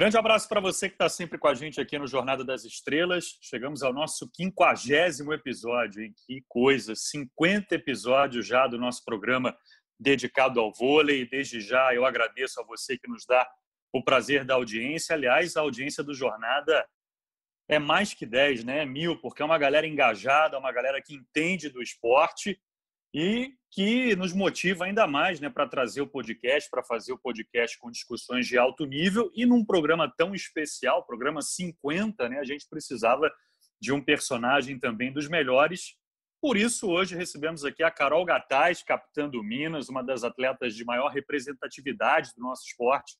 Grande abraço para você que está sempre com a gente aqui no Jornada das Estrelas. Chegamos ao nosso quinquagésimo episódio, hein? Que coisa! 50 episódios já do nosso programa dedicado ao vôlei. Desde já eu agradeço a você que nos dá o prazer da audiência. Aliás, a audiência do Jornada é mais que 10, né? É mil, porque é uma galera engajada, uma galera que entende do esporte e que nos motiva ainda mais né, para trazer o podcast, para fazer o podcast com discussões de alto nível e num programa tão especial, programa 50, né, a gente precisava de um personagem também dos melhores. Por isso, hoje recebemos aqui a Carol Gataz, capitã do Minas, uma das atletas de maior representatividade do nosso esporte.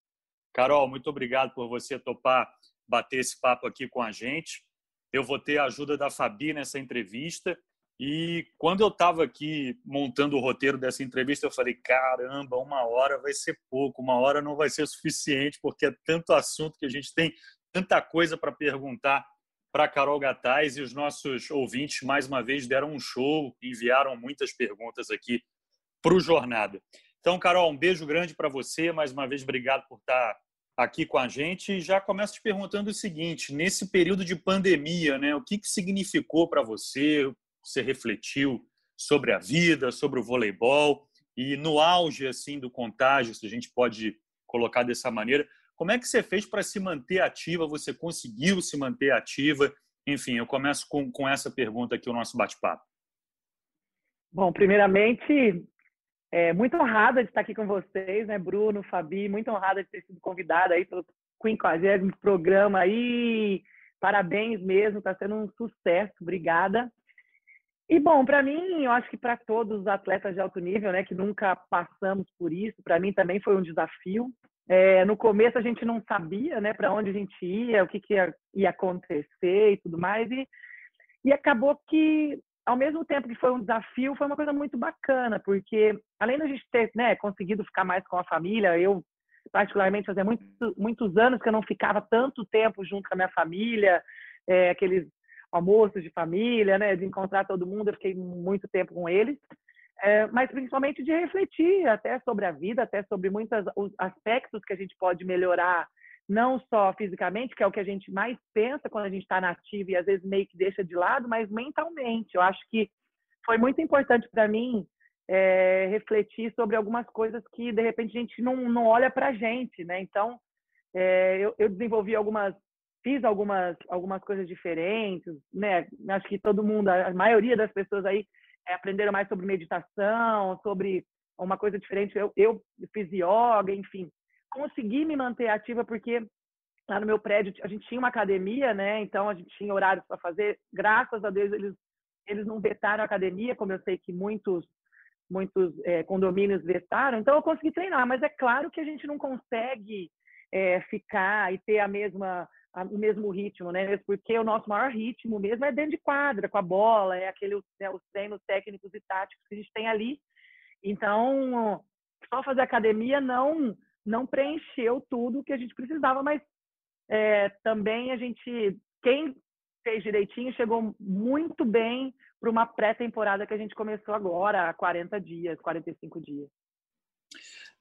Carol, muito obrigado por você topar bater esse papo aqui com a gente. Eu vou ter a ajuda da Fabi nessa entrevista e quando eu estava aqui montando o roteiro dessa entrevista, eu falei: caramba, uma hora vai ser pouco, uma hora não vai ser suficiente, porque é tanto assunto que a gente tem, tanta coisa para perguntar para Carol Gataz e os nossos ouvintes, mais uma vez, deram um show, enviaram muitas perguntas aqui para o Jornada. Então, Carol, um beijo grande para você. Mais uma vez, obrigado por estar tá aqui com a gente. E já começo te perguntando o seguinte: nesse período de pandemia, né, o que, que significou para você? Você refletiu sobre a vida, sobre o voleibol e no auge assim do contágio, se a gente pode colocar dessa maneira, como é que você fez para se manter ativa? Você conseguiu se manter ativa? Enfim, eu começo com, com essa pergunta aqui, o nosso bate-papo. Bom, primeiramente, é, muito honrada de estar aqui com vocês, né, Bruno, Fabi, muito honrada de ter sido convidada aí pelo 50 programa aí. Parabéns mesmo, está sendo um sucesso. Obrigada. E bom, para mim, eu acho que para todos os atletas de alto nível, né, que nunca passamos por isso, para mim também foi um desafio. É, no começo a gente não sabia, né, para onde a gente ia, o que, que ia, ia, acontecer e tudo mais, e, e acabou que, ao mesmo tempo que foi um desafio, foi uma coisa muito bacana, porque além da gente ter, né, conseguido ficar mais com a família, eu particularmente fazia muito, muitos anos que eu não ficava tanto tempo junto com a minha família, é, aqueles almoços de família, né, de encontrar todo mundo, eu fiquei muito tempo com eles, é, mas principalmente de refletir até sobre a vida, até sobre muitos aspectos que a gente pode melhorar, não só fisicamente, que é o que a gente mais pensa quando a gente está nativa e às vezes meio que deixa de lado, mas mentalmente. Eu acho que foi muito importante para mim é, refletir sobre algumas coisas que de repente a gente não, não olha para a gente, né? Então, é, eu, eu desenvolvi algumas fiz algumas, algumas coisas diferentes, né? Acho que todo mundo, a maioria das pessoas aí é, aprenderam mais sobre meditação, sobre uma coisa diferente. Eu, eu fiz yoga, enfim. Consegui me manter ativa porque lá no meu prédio a gente tinha uma academia, né? Então a gente tinha horários para fazer. Graças a Deus eles eles não vetaram a academia, como eu sei que muitos muitos é, condomínios vetaram. Então eu consegui treinar, mas é claro que a gente não consegue é, ficar e ter a mesma o mesmo ritmo, né? Porque o nosso maior ritmo mesmo é dentro de quadra, com a bola, é aquele né, os treinos técnicos e táticos que a gente tem ali. Então, só fazer academia não não preencheu tudo que a gente precisava, mas é, também a gente, quem fez direitinho, chegou muito bem para uma pré-temporada que a gente começou agora, há 40 dias, 45 dias.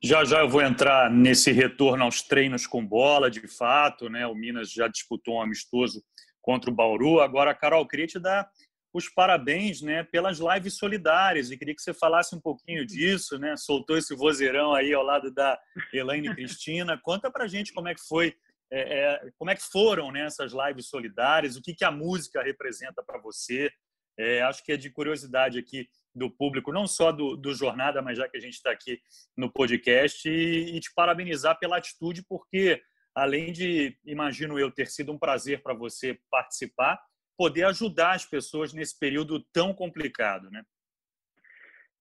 Já já eu vou entrar nesse retorno aos treinos com bola, de fato, né? O Minas já disputou um amistoso contra o Bauru. Agora, Carol, queria te dar os parabéns, né, pelas lives solidárias e queria que você falasse um pouquinho disso, né? Soltou esse vozeirão aí ao lado da Elaine Cristina. Conta pra gente como é que foi, é, é, como é que foram né, essas lives solidárias, o que, que a música representa para você. É, acho que é de curiosidade aqui do público, não só do, do Jornada, mas já que a gente está aqui no podcast, e, e, te parabenizar pela atitude, porque além de, imagino eu, ter sido um prazer para você participar, poder ajudar as pessoas nesse período tão complicado, né?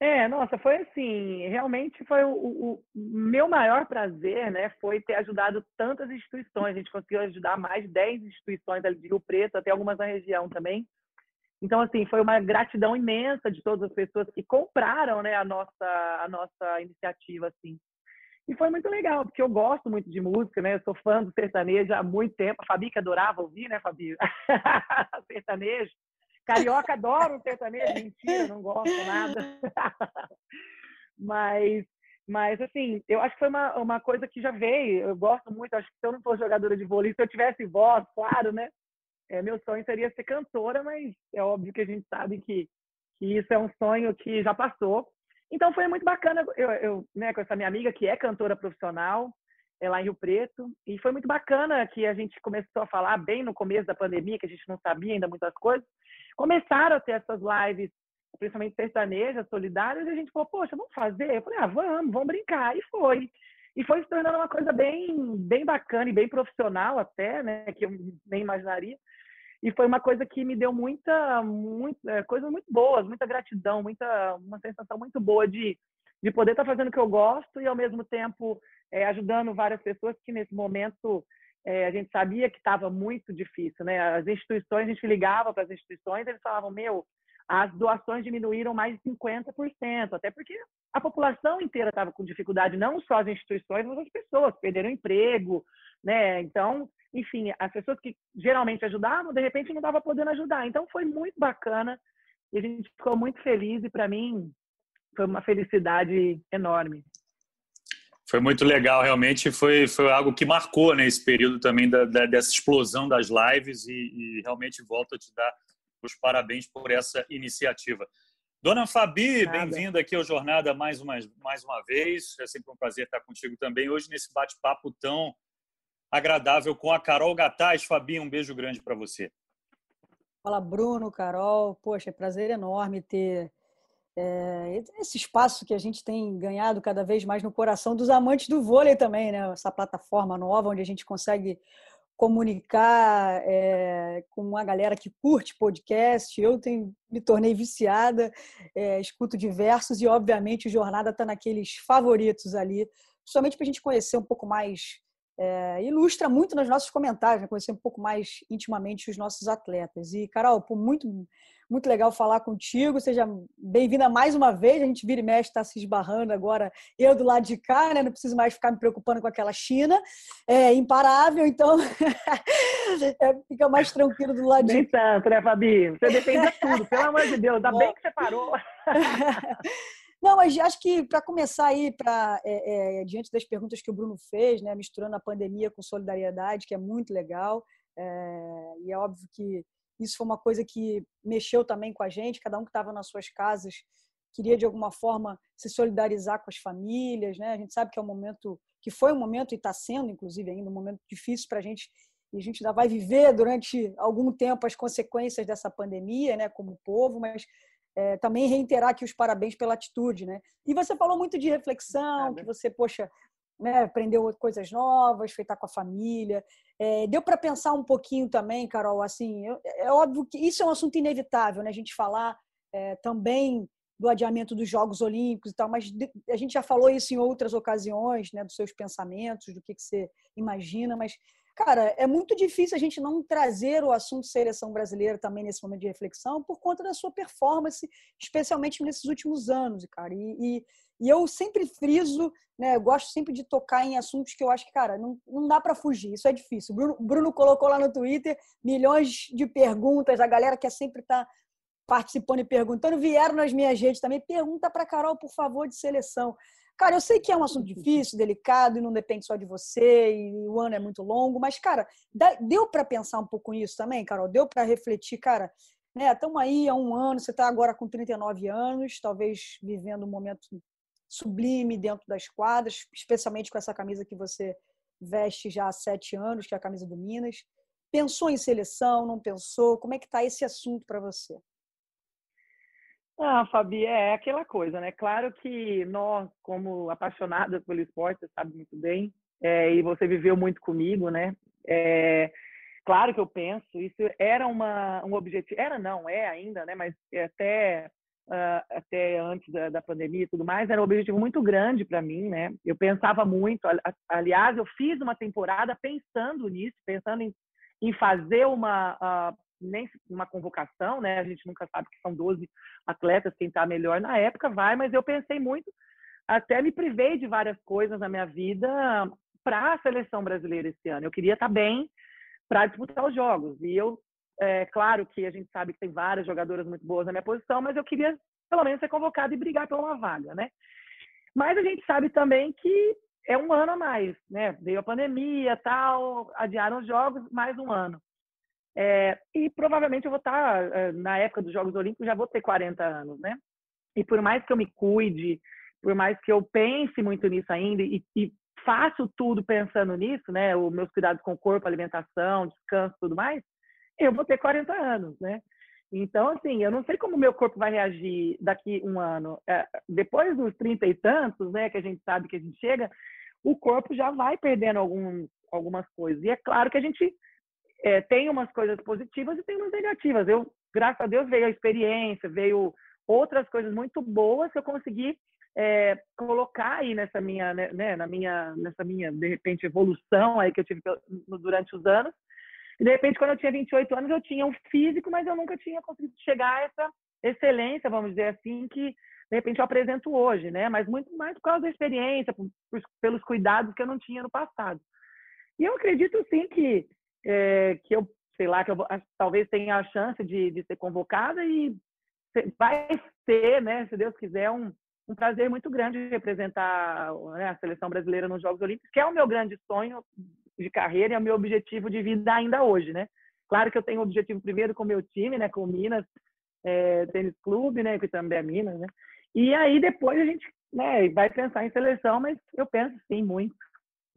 É, nossa, foi assim, realmente foi o, o, meu maior prazer, né, foi ter ajudado tantas instituições, a gente conseguiu ajudar mais de 10 instituições ali de Rio Preto, até algumas na região também, então, assim, foi uma gratidão imensa de todas as pessoas que compraram né, a, nossa, a nossa iniciativa, assim. E foi muito legal, porque eu gosto muito de música, né? Eu sou fã do sertanejo há muito tempo. A Fabi que adorava ouvir, né, Fabi? sertanejo. Carioca adora o sertanejo. Mentira, não gosto nada. Mas Mas, assim, eu acho que foi uma, uma coisa que já veio. Eu gosto muito, acho que se eu não fosse jogadora de vôlei, se eu tivesse voz, claro, né? É, meu sonho seria ser cantora, mas é óbvio que a gente sabe que, que isso é um sonho que já passou. Então foi muito bacana eu, eu né, com essa minha amiga que é cantora profissional, é lá em Rio Preto, e foi muito bacana que a gente começou a falar bem no começo da pandemia, que a gente não sabia ainda muitas coisas. Começaram a ter essas lives principalmente sertanejas, solidárias, e a gente falou, poxa, vamos fazer? Eu falei, ah, vamos, vamos brincar. E foi. E foi se tornando uma coisa bem, bem bacana e bem profissional até, né? Que eu nem imaginaria. E foi uma coisa que me deu muita, muita é, coisas muito boas, muita gratidão, muita, uma sensação muito boa de, de poder estar fazendo o que eu gosto e ao mesmo tempo é, ajudando várias pessoas que nesse momento é, a gente sabia que estava muito difícil, né? As instituições, a gente ligava para as instituições, eles falavam, meu, as doações diminuíram mais de 50%, até porque a população inteira estava com dificuldade, não só as instituições, mas as pessoas perderam emprego, né? Então, enfim, as pessoas que geralmente ajudavam, de repente não estava podendo ajudar. Então, foi muito bacana e a gente ficou muito feliz e para mim foi uma felicidade enorme. Foi muito legal, realmente foi, foi algo que marcou né, esse período também da, da, dessa explosão das lives e, e realmente volto a te dar os parabéns por essa iniciativa. Dona Fabi, bem-vinda aqui ao Jornada mais uma, mais uma vez. É sempre um prazer estar contigo também. Hoje, nesse bate-papo tão agradável com a Carol Gataz. Fabi, um beijo grande para você. Fala, Bruno, Carol. Poxa, é prazer enorme ter é, esse espaço que a gente tem ganhado cada vez mais no coração dos amantes do vôlei também, né? Essa plataforma nova onde a gente consegue comunicar é, com uma galera que curte podcast. Eu tenho, me tornei viciada, é, escuto diversos e, obviamente, o Jornada está naqueles favoritos ali, principalmente para a gente conhecer um pouco mais. É, ilustra muito nos nossos comentários, né? conhecer um pouco mais intimamente os nossos atletas. E, Carol, muito muito legal falar contigo. Seja bem-vinda mais uma vez. A gente vira e mexe, está se esbarrando agora. Eu do lado de cá, né? Não preciso mais ficar me preocupando com aquela China. É imparável, então é, fica mais tranquilo do lado Nem de cá. tanto, né, Fabi? Você depende de tudo, pelo amor de Deus. Ainda bem que você parou. Não, mas acho que para começar aí, pra, é, é, diante das perguntas que o Bruno fez, né, misturando a pandemia com solidariedade, que é muito legal, é, e é óbvio que isso foi uma coisa que mexeu também com a gente, cada um que estava nas suas casas queria de alguma forma se solidarizar com as famílias, né? A gente sabe que é um momento que foi um momento e está sendo, inclusive, ainda um momento difícil para a gente e a gente ainda vai viver durante algum tempo as consequências dessa pandemia, né? Como povo, mas é, também reiterar aqui os parabéns pela atitude, né? E você falou muito de reflexão, que você, poxa, né, aprendeu coisas novas, foi estar com a família. É, deu para pensar um pouquinho também, Carol, assim, eu, é óbvio que isso é um assunto inevitável, né, a gente falar é, também do adiamento dos Jogos Olímpicos e tal, mas a gente já falou isso em outras ocasiões, né, dos seus pensamentos, do que, que você imagina, mas, cara, é muito difícil a gente não trazer o assunto seleção brasileira também nesse momento de reflexão por conta da sua performance, especialmente nesses últimos anos, cara, e, e e eu sempre friso, né? Eu gosto sempre de tocar em assuntos que eu acho que, cara, não, não dá para fugir, isso é difícil. Bruno, Bruno colocou lá no Twitter milhões de perguntas, a galera quer sempre estar tá participando e perguntando, vieram nas minhas redes também. Pergunta para Carol, por favor, de seleção. Cara, eu sei que é um assunto difícil, delicado e não depende só de você e o ano é muito longo, mas, cara, deu para pensar um pouco nisso também, Carol? Deu para refletir, cara? Né, estamos aí há um ano, você está agora com 39 anos, talvez vivendo um momento sublime dentro das quadras, especialmente com essa camisa que você veste já há sete anos, que é a camisa do Minas. Pensou em seleção, não pensou? Como é que está esse assunto para você? Ah, Fabi, é aquela coisa, né? Claro que nós, como apaixonadas pelo esporte, você sabe muito bem, é, e você viveu muito comigo, né? É, claro que eu penso, isso era uma, um objetivo, era não, é ainda, né? Mas até uh, até antes da, da, pandemia e tudo mais, era um objetivo muito grande para mim, né? Eu pensava muito, aliás, eu fiz uma temporada pensando nisso, pensando em, em fazer uma uh, nem uma convocação, né? A gente nunca sabe que são 12 atletas, quem está melhor na época vai, mas eu pensei muito, até me privei de várias coisas na minha vida para a seleção brasileira esse ano. Eu queria estar tá bem para disputar os jogos. E eu é claro que a gente sabe que tem várias jogadoras muito boas na minha posição, mas eu queria pelo menos ser convocada e brigar por uma vaga, né? Mas a gente sabe também que é um ano a mais, né? Veio a pandemia, tal, adiaram os jogos, mais um ano. É, e provavelmente eu vou estar, é, na época dos Jogos Olímpicos, já vou ter 40 anos, né? E por mais que eu me cuide, por mais que eu pense muito nisso ainda e, e faço tudo pensando nisso, né? Os meus cuidados com o corpo, alimentação, descanso, tudo mais, eu vou ter 40 anos, né? Então, assim, eu não sei como o meu corpo vai reagir daqui um ano. É, depois dos 30 e tantos, né, que a gente sabe que a gente chega, o corpo já vai perdendo algum, algumas coisas. E é claro que a gente é, tem umas coisas positivas e tem umas negativas. Eu, graças a Deus, veio a experiência, veio outras coisas muito boas que eu consegui é, colocar aí nessa minha, né, né, na minha, nessa minha, de repente, evolução aí que eu tive durante os anos. E, de repente, quando eu tinha 28 anos, eu tinha um físico, mas eu nunca tinha conseguido chegar a essa excelência, vamos dizer assim, que, de repente, eu apresento hoje, né? Mas muito mais por causa da experiência, por, por, pelos cuidados que eu não tinha no passado. E eu acredito, sim, que, é, que eu, sei lá, que eu talvez tenha a chance de, de ser convocada e vai ter, né, se Deus quiser, um, um prazer muito grande representar né, a seleção brasileira nos Jogos Olímpicos, que é o meu grande sonho de carreira e é o meu objetivo de vida ainda hoje, né? Claro que eu tenho o objetivo primeiro com o meu time, né, com o Minas é, Tênis Clube, né, que também é Minas, né? E aí depois a gente né, vai pensar em seleção, mas eu penso sim muito,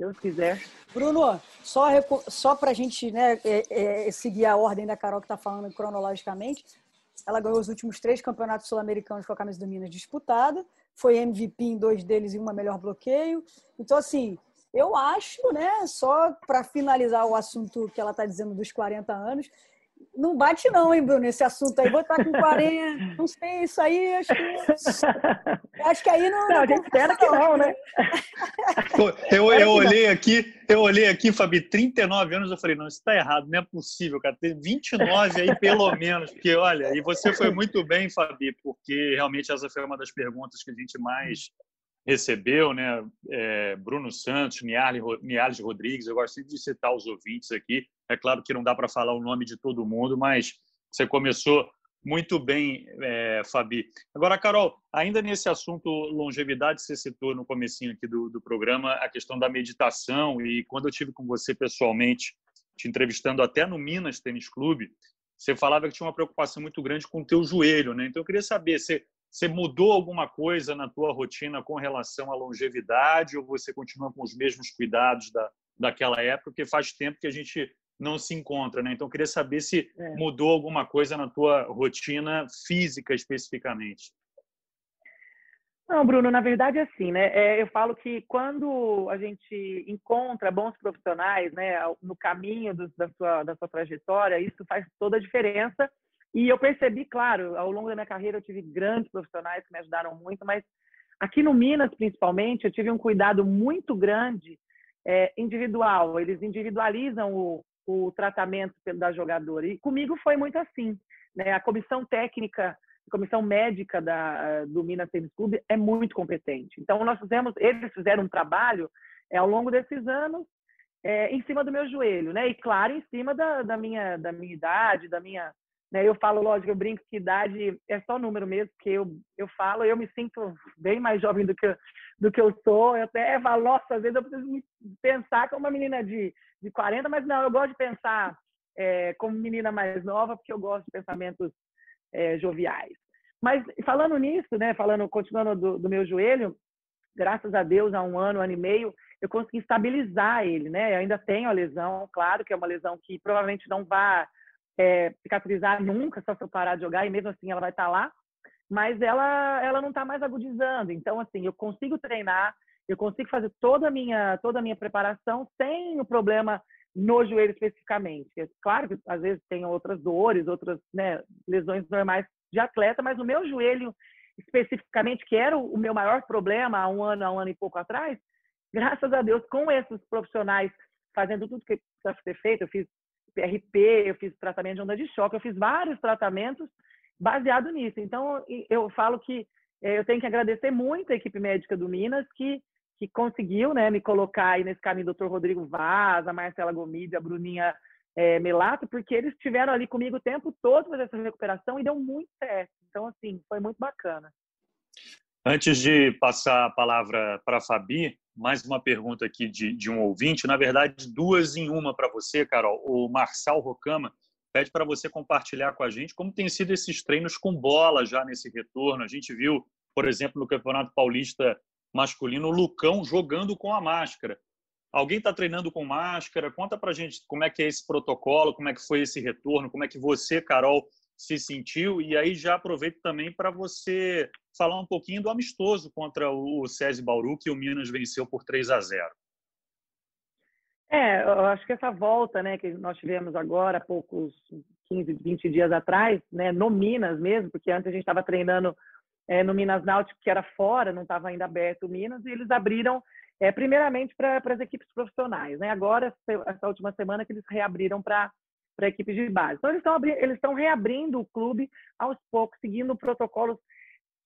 Deus quiser. Bruno, só, só para a gente né, é, é, seguir a ordem da Carol que está falando cronologicamente, ela ganhou os últimos três campeonatos sul-americanos com a camisa do Minas disputada, foi MVP em dois deles e uma melhor bloqueio. Então, assim, eu acho, né, só para finalizar o assunto que ela está dizendo dos 40 anos, não bate não, hein, Bruno, esse assunto aí. Vou estar com 40, não sei, isso aí, acho que, acho que aí não... Não, a gente espera que não, né? Eu, eu olhei aqui, eu olhei aqui, Fabi, 39 anos, eu falei, não, isso está errado, não é possível, cara, ter 29 aí pelo menos, porque olha, e você foi muito bem, Fabi, porque realmente essa foi uma das perguntas que a gente mais recebeu, né? É, Bruno Santos, Niales Rodrigues, eu gosto de citar os ouvintes aqui. É claro que não dá para falar o nome de todo mundo, mas você começou muito bem, é, Fabi. Agora, Carol, ainda nesse assunto longevidade, você citou no comecinho aqui do, do programa a questão da meditação e quando eu tive com você pessoalmente, te entrevistando até no Minas Tênis Clube, você falava que tinha uma preocupação muito grande com o teu joelho, né? Então eu queria saber, você você mudou alguma coisa na tua rotina com relação à longevidade ou você continua com os mesmos cuidados da, daquela época? Porque faz tempo que a gente não se encontra, né? Então, queria saber se é. mudou alguma coisa na tua rotina física especificamente. Não, Bruno, na verdade é assim, né? É, eu falo que quando a gente encontra bons profissionais, né, no caminho do, da, sua, da sua trajetória, isso faz toda a diferença e eu percebi, claro, ao longo da minha carreira eu tive grandes profissionais que me ajudaram muito, mas aqui no Minas, principalmente, eu tive um cuidado muito grande é, individual. Eles individualizam o, o tratamento da jogadora. E comigo foi muito assim. Né? A comissão técnica, a comissão médica da, do Minas Tênis Clube é muito competente. Então, nós fizemos, eles fizeram um trabalho é, ao longo desses anos é, em cima do meu joelho, né? E claro, em cima da, da, minha, da minha idade, da minha né? Eu falo, lógico, eu brinco que idade é só número mesmo, que eu, eu falo, eu me sinto bem mais jovem do que, do que eu sou. Eu até falo, nossa, às vezes eu preciso pensar como uma menina de, de 40, mas não, eu gosto de pensar é, como menina mais nova, porque eu gosto de pensamentos é, joviais. Mas falando nisso, né, falando, continuando do, do meu joelho, graças a Deus, há um ano, um ano e meio, eu consegui estabilizar ele, né? Eu ainda tenho a lesão, claro que é uma lesão que provavelmente não vai é, cicatrizar nunca, só se eu parar de jogar, e mesmo assim ela vai estar tá lá, mas ela, ela não está mais agudizando. Então, assim, eu consigo treinar, eu consigo fazer toda a minha, toda a minha preparação sem o problema no joelho especificamente. É claro que às vezes tem outras dores, outras né, lesões normais de atleta, mas o meu joelho especificamente, que era o meu maior problema há um ano, há um ano e pouco atrás, graças a Deus, com esses profissionais fazendo tudo que precisa ser feito, eu fiz PRP, eu fiz tratamento de onda de choque, eu fiz vários tratamentos baseado nisso. Então, eu falo que eh, eu tenho que agradecer muito a equipe médica do Minas que, que conseguiu né, me colocar aí nesse caminho, doutor Rodrigo Vaz, a Marcela Gomide, a Bruninha é, Melato, porque eles estiveram ali comigo o tempo todo fazendo essa recuperação e deu muito certo. Então, assim, foi muito bacana. Antes de passar a palavra para a Fabi, mais uma pergunta aqui de, de um ouvinte, na verdade, duas em uma para você, Carol. O Marçal Rocama pede para você compartilhar com a gente como tem sido esses treinos com bola já nesse retorno. A gente viu, por exemplo, no Campeonato Paulista masculino, o Lucão jogando com a máscara. Alguém está treinando com máscara? Conta para a gente como é que é esse protocolo, como é que foi esse retorno, como é que você, Carol, se sentiu. E aí já aproveito também para você falar um pouquinho do amistoso contra o SESI Bauru, que o Minas venceu por 3 a 0. É, eu acho que essa volta, né, que nós tivemos agora, poucos 15, 20 dias atrás, né, no Minas mesmo, porque antes a gente estava treinando é, no Minas Náutico, que era fora, não estava ainda aberto o Minas, e eles abriram é, primeiramente para as equipes profissionais, né? Agora, essa última semana que eles reabriram para para equipes de base. Então, eles estão eles reabrindo o clube aos poucos, seguindo protocolos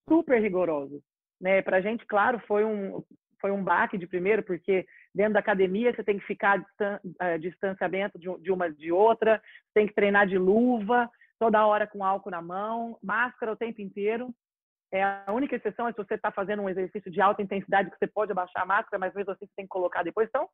super rigorosos. Né? Para a gente, claro, foi um, foi um baque de primeiro, porque dentro da academia você tem que ficar a distanciamento de uma de outra, tem que treinar de luva, toda hora com álcool na mão, máscara o tempo inteiro. É, a única exceção é se você está fazendo um exercício de alta intensidade que você pode abaixar a máscara, mas mesmo assim você tem que colocar depois. Então,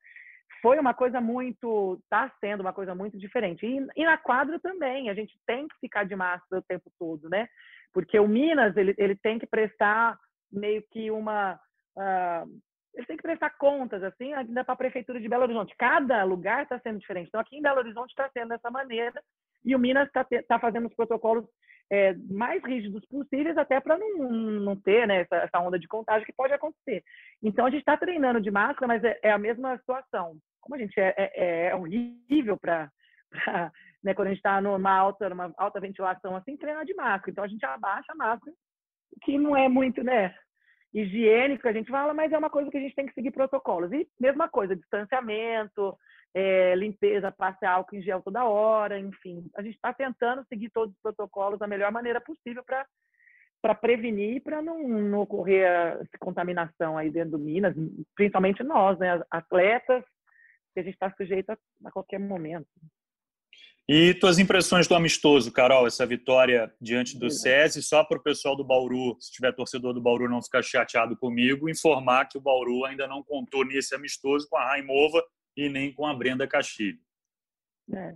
foi uma coisa muito, está sendo uma coisa muito diferente. E, e, na quadra também, a gente tem que ficar de máscara o tempo todo, né? Porque o Minas, ele, ele tem que prestar meio que uma... Uh, ele tem que prestar contas, assim, ainda para a Prefeitura de Belo Horizonte. Cada lugar está sendo diferente. Então, aqui em Belo Horizonte está sendo dessa maneira, e o Minas está tá fazendo os protocolos é, mais rígidos possíveis, até para não, não ter né, essa, essa, onda de contágio que pode acontecer. Então, a gente está treinando de máscara, mas é, é, a mesma situação. Como a gente é, é, é horrível para. Né, quando a gente está numa alta, numa alta ventilação assim, treinar de máscara. Então, a gente abaixa a máscara, que não é muito, né? higiênico, a gente fala, mas é uma coisa que a gente tem que seguir protocolos. E mesma coisa, distanciamento, é, limpeza, passe álcool em gel toda hora, enfim. A gente está tentando seguir todos os protocolos da melhor maneira possível para para prevenir e para não, não ocorrer essa contaminação aí dentro do Minas, principalmente nós, né, atletas, que a gente está sujeito a, a qualquer momento. E tuas impressões do amistoso, Carol, essa vitória diante do SESI, só para o pessoal do Bauru, se tiver torcedor do Bauru não ficar chateado comigo, informar que o Bauru ainda não contou nesse amistoso com a Raimova e nem com a Brenda Castilho. É.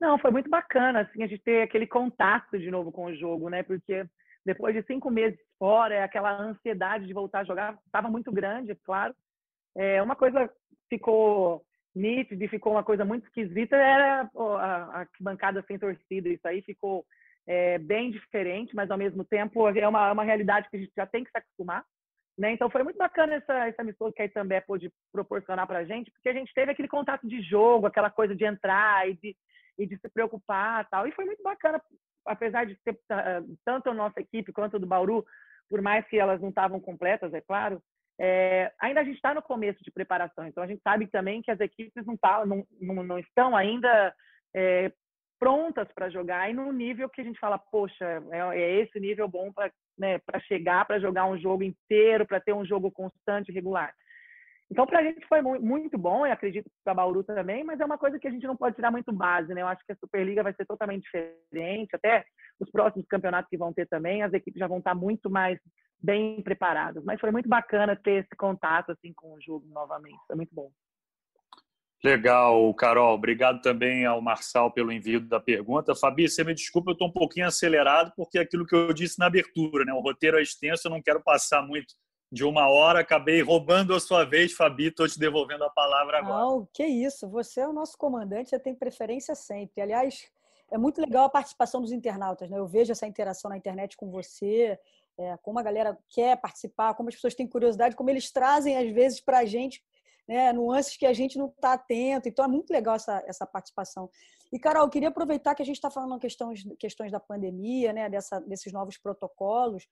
Não, foi muito bacana assim, a gente ter aquele contato de novo com o jogo, né? Porque depois de cinco meses fora, aquela ansiedade de voltar a jogar estava muito grande, é claro. É, uma coisa ficou nítido e ficou uma coisa muito esquisita era a, bancada sem torcida. Isso aí ficou é, bem diferente, mas ao mesmo tempo é uma, é uma realidade que a gente já tem que se acostumar. Né? Então foi muito bacana essa, essa missão que a Itambé pôde proporcionar para a gente, porque a gente teve aquele contato de jogo, aquela coisa de entrar e de, e de se preocupar tal. E foi muito bacana, apesar de ter tanto a nossa equipe quanto a do Bauru, por mais que elas não estavam completas, é claro, é, ainda a gente está no começo de preparação, então a gente sabe também que as equipes não, tá, não, não, não estão ainda é, prontas para jogar e no nível que a gente fala, poxa, é, é esse nível bom para né, chegar, para jogar um jogo inteiro, para ter um jogo constante regular. Então, para a gente foi muito bom, e acredito para Bauru também, mas é uma coisa que a gente não pode tirar muito base, né? Eu acho que a Superliga vai ser totalmente diferente, até os próximos campeonatos que vão ter também, as equipes já vão estar muito mais bem preparadas. Mas foi muito bacana ter esse contato assim com o jogo novamente, foi muito bom. Legal, Carol. Obrigado também ao Marçal pelo envio da pergunta. Fabi, você me desculpa, eu estou um pouquinho acelerado, porque aquilo que eu disse na abertura, né? O roteiro é extenso, eu não quero passar muito de uma hora, acabei roubando a sua vez, Fabi, estou te devolvendo a palavra agora. Não, que isso, você é o nosso comandante, você tem preferência sempre. Aliás, é muito legal a participação dos internautas, né? Eu vejo essa interação na internet com você, é, como a galera quer participar, como as pessoas têm curiosidade, como eles trazem, às vezes, para a gente né, nuances que a gente não está atento. Então, é muito legal essa, essa participação. E, Carol, eu queria aproveitar que a gente está falando questões, questões da pandemia, né, dessa, desses novos protocolos,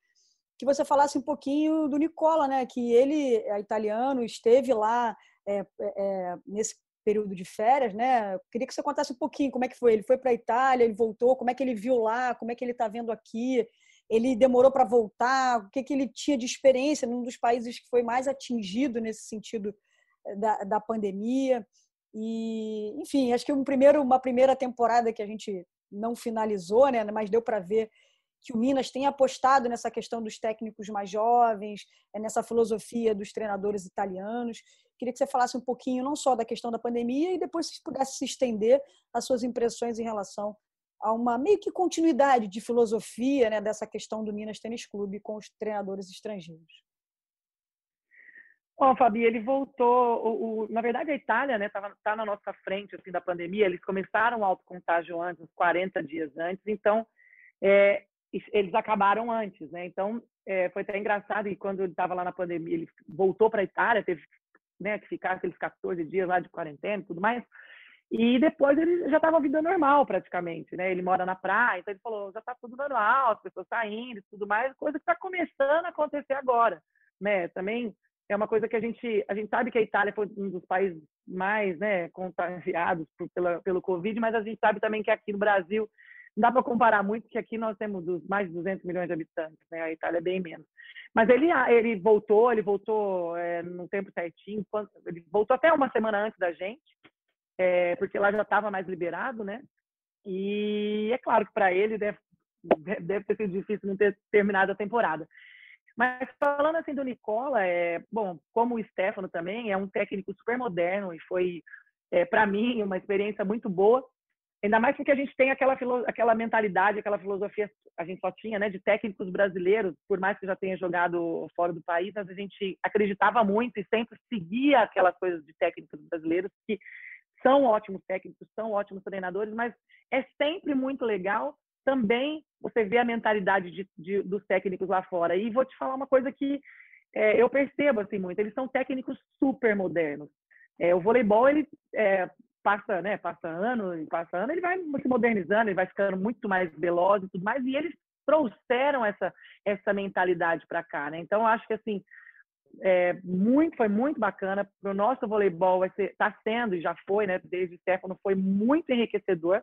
que você falasse um pouquinho do Nicola, né? Que ele é italiano, esteve lá é, é, nesse período de férias, né? Eu queria que você contasse um pouquinho como é que foi. Ele foi para a Itália, ele voltou, como é que ele viu lá, como é que ele está vendo aqui. Ele demorou para voltar, o que, que ele tinha de experiência num dos países que foi mais atingido nesse sentido é, da, da pandemia. E, enfim, acho que um primeiro, uma primeira temporada que a gente não finalizou, né? Mas deu para ver que o Minas tem apostado nessa questão dos técnicos mais jovens, é, nessa filosofia dos treinadores italianos. Queria que você falasse um pouquinho não só da questão da pandemia e depois se pudesse se estender as suas impressões em relação a uma meio que continuidade de filosofia né, dessa questão do Minas Tênis Clube com os treinadores estrangeiros. Bom, Fabi, ele voltou. O, o, na verdade, a Itália né, tá, na nossa frente assim, da pandemia. Eles começaram o autocontágio antes, uns 40 dias antes. Então, é, eles acabaram antes, né? Então, é, foi até engraçado. E quando ele estava lá na pandemia, ele voltou para a Itália, teve né, que ficar aqueles 14 dias lá de quarentena e tudo mais. E depois ele já estava vida normal, praticamente, né? Ele mora na praia, então ele falou, já está tudo normal, as pessoas saindo e tudo mais, coisa que está começando a acontecer agora, né? Também é uma coisa que a gente a gente sabe que a Itália foi um dos países mais né contagiados por, pela, pelo Covid, mas a gente sabe também que aqui no Brasil não dá para comparar muito, que aqui nós temos mais de 200 milhões de habitantes, né? A Itália é bem menos. Mas ele ele voltou, ele voltou é, no tempo certinho, ele voltou até uma semana antes da gente, é, porque lá já estava mais liberado, né? E é claro que para ele deve, deve ter sido difícil não ter terminado a temporada. Mas falando assim do Nicola, é, bom, como o Stefano também, é um técnico super moderno e foi, é, para mim, uma experiência muito boa. Ainda mais porque a gente tem aquela, aquela mentalidade, aquela filosofia, a gente só tinha, né, de técnicos brasileiros, por mais que já tenha jogado fora do país, mas a gente acreditava muito e sempre seguia aquelas coisas de técnicos brasileiros que são ótimos técnicos, são ótimos treinadores, mas é sempre muito legal também você vê a mentalidade de, de, dos técnicos lá fora. E vou te falar uma coisa que é, eu percebo assim muito. Eles são técnicos super modernos. É, o voleibol ele é, passa, né, passa ano passa ano, ele vai se modernizando, ele vai ficando muito mais veloz e tudo mais. E eles trouxeram essa essa mentalidade para cá, né? Então acho que assim é, muito foi muito bacana para o nosso voleibol está sendo e já foi, né? Desde o Stefano foi muito enriquecedor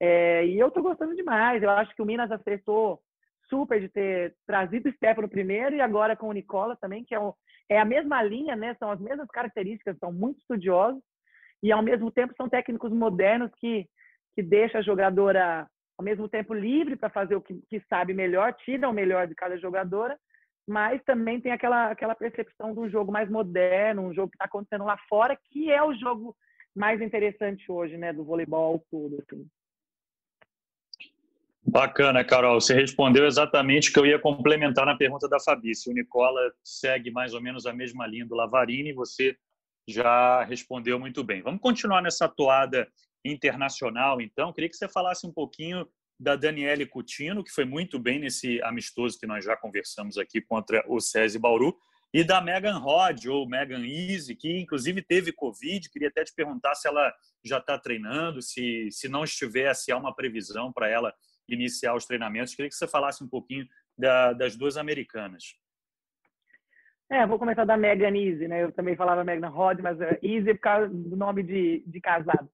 é, e eu estou gostando demais. Eu acho que o Minas acertou super de ter trazido o Stefano primeiro e agora com o Nicola também, que é, é a mesma linha, né? São as mesmas características, são muito estudiosos e ao mesmo tempo são técnicos modernos que que deixa a jogadora ao mesmo tempo livre para fazer o que, que sabe melhor, tira o melhor de cada jogadora, mas também tem aquela aquela percepção de um jogo mais moderno, um jogo que está acontecendo lá fora, que é o jogo mais interessante hoje, né, do voleibol todo, assim. Bacana, Carol. Você respondeu exatamente o que eu ia complementar na pergunta da. Se o Nicola segue mais ou menos a mesma linha do Lavarini, você já respondeu muito bem. Vamos continuar nessa toada internacional, então. Queria que você falasse um pouquinho da Daniele Coutinho, que foi muito bem nesse amistoso que nós já conversamos aqui contra o SESI Bauru, e da Megan Rod, ou Megan Easy, que inclusive teve Covid. Queria até te perguntar se ela já está treinando, se, se não estiver, se há uma previsão para ela iniciar os treinamentos. Queria que você falasse um pouquinho da, das duas americanas. É, vou começar da Megan Easy, né? Eu também falava Megan Rod, mas é Easy por causa do nome de, de casado.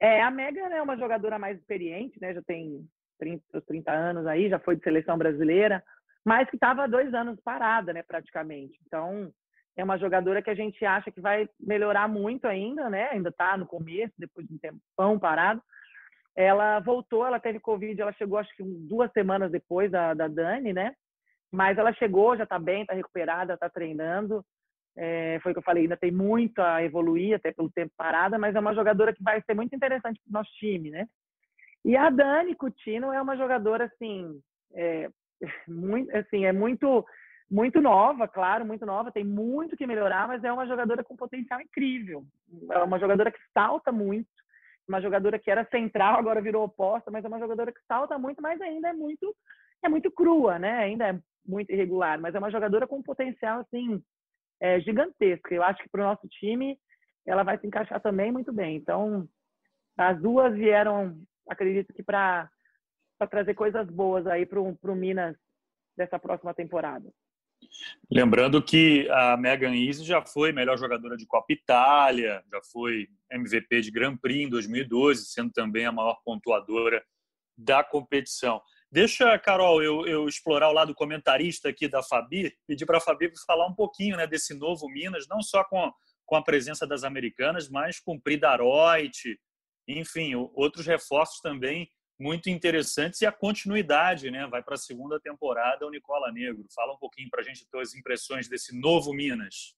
É, a Megan é uma jogadora mais experiente, né? Já tem 30, 30 anos aí, já foi de seleção brasileira, mas que estava dois anos parada, né? Praticamente. Então, é uma jogadora que a gente acha que vai melhorar muito ainda, né? Ainda está no começo, depois de um tempão parado, ela voltou, ela teve Covid, ela chegou acho que duas semanas depois da, da Dani, né? Mas ela chegou, já está bem, está recuperada, está treinando. É, foi o que eu falei, ainda tem muito a evoluir, até pelo tempo parada, mas é uma jogadora que vai ser muito interessante para o nosso time, né? E a Dani Coutinho é uma jogadora, assim, é, muito, assim, é muito, muito nova, claro, muito nova, tem muito que melhorar, mas é uma jogadora com potencial incrível. É uma jogadora que salta muito, uma jogadora que era central, agora virou oposta, mas é uma jogadora que salta muito, mas ainda é muito é muito crua, né? Ainda é muito irregular, mas é uma jogadora com um potencial assim é, gigantesco. Eu acho que para o nosso time ela vai se encaixar também muito bem. Então, as duas vieram, acredito que para trazer coisas boas aí para o Minas dessa próxima temporada. Lembrando que a Megan Easy já foi melhor jogadora de Copa Itália, já foi MVP de Grand Prix em 2012, sendo também a maior pontuadora da competição. Deixa, Carol, eu, eu explorar o lado comentarista aqui da Fabi, pedir para a Fabi falar um pouquinho né, desse novo Minas, não só com, com a presença das americanas, mas com Pridaroit, enfim, outros reforços também muito interessantes e a continuidade, né? Vai para a segunda temporada o Nicola Negro. Fala um pouquinho para a gente tuas impressões desse novo Minas.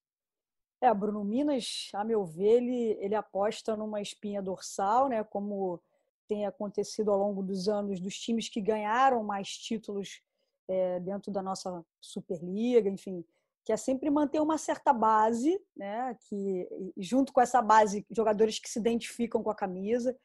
É, Bruno Minas, a meu ver, ele, ele aposta numa espinha dorsal, né? Como tem acontecido ao longo dos anos dos times que ganharam mais títulos é, dentro da nossa Superliga, enfim, que é sempre manter uma certa base, né? Que junto com essa base, jogadores que se identificam com a camisa.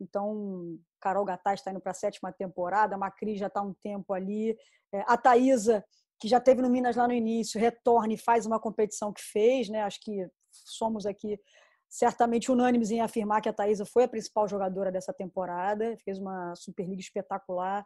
Então, Carol Gataz está indo para a sétima temporada, a Macri já está um tempo ali, é, a Thaisa, que já teve no Minas lá no início, retorna e faz uma competição que fez, né? Acho que somos aqui certamente unânimes em afirmar que a Thaisa foi a principal jogadora dessa temporada, fez uma Superliga espetacular.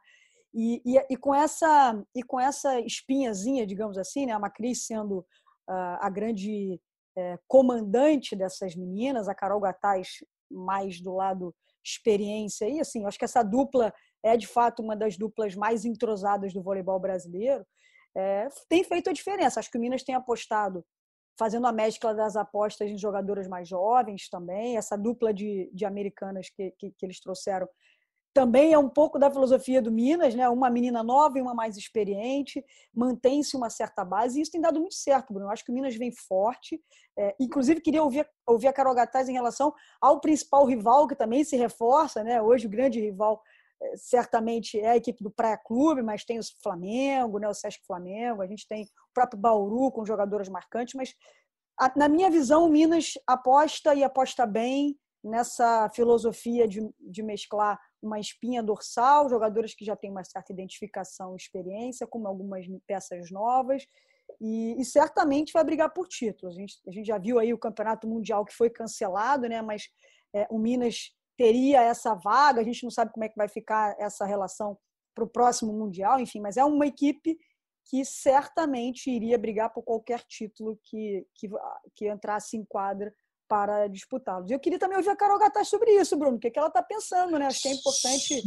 E, e, e, com essa e com essa espinhazinha, digamos assim, né, a Macris sendo uh, a grande é, comandante dessas meninas, a Carol Gataz mais do lado experiência e assim, acho que essa dupla é de fato uma das duplas mais entrosadas do voleibol brasileiro. É, tem feito a diferença. Acho que o Minas tem apostado, fazendo a mescla das apostas em jogadoras mais jovens também. Essa dupla de, de americanas que, que, que eles trouxeram também é um pouco da filosofia do Minas, né? Uma menina nova e uma mais experiente, mantém-se uma certa base, e isso tem dado muito certo, Bruno. Eu acho que o Minas vem forte. É, inclusive, queria ouvir, ouvir a Carol Gataz em relação ao principal rival, que também se reforça, né? Hoje, o grande rival é, certamente é a equipe do Praia Clube, mas tem o Flamengo, né? o Sesc Flamengo, a gente tem o próprio Bauru com jogadoras marcantes, mas na minha visão, o Minas aposta e aposta bem nessa filosofia de, de mesclar uma espinha dorsal, jogadores que já têm uma certa identificação e experiência, como algumas peças novas, e, e, certamente vai brigar por títulos. A gente, a gente já viu aí o campeonato mundial que foi cancelado, né? mas é, o Minas teria essa vaga, a gente não sabe como é que vai ficar essa relação para o próximo mundial, enfim, mas é uma equipe que certamente iria brigar por qualquer título que, que, que entrasse em quadra para disputá-los. E eu queria também ouvir a Carol Gataz sobre isso, Bruno, o que, é que ela está pensando, né? Acho que é importante.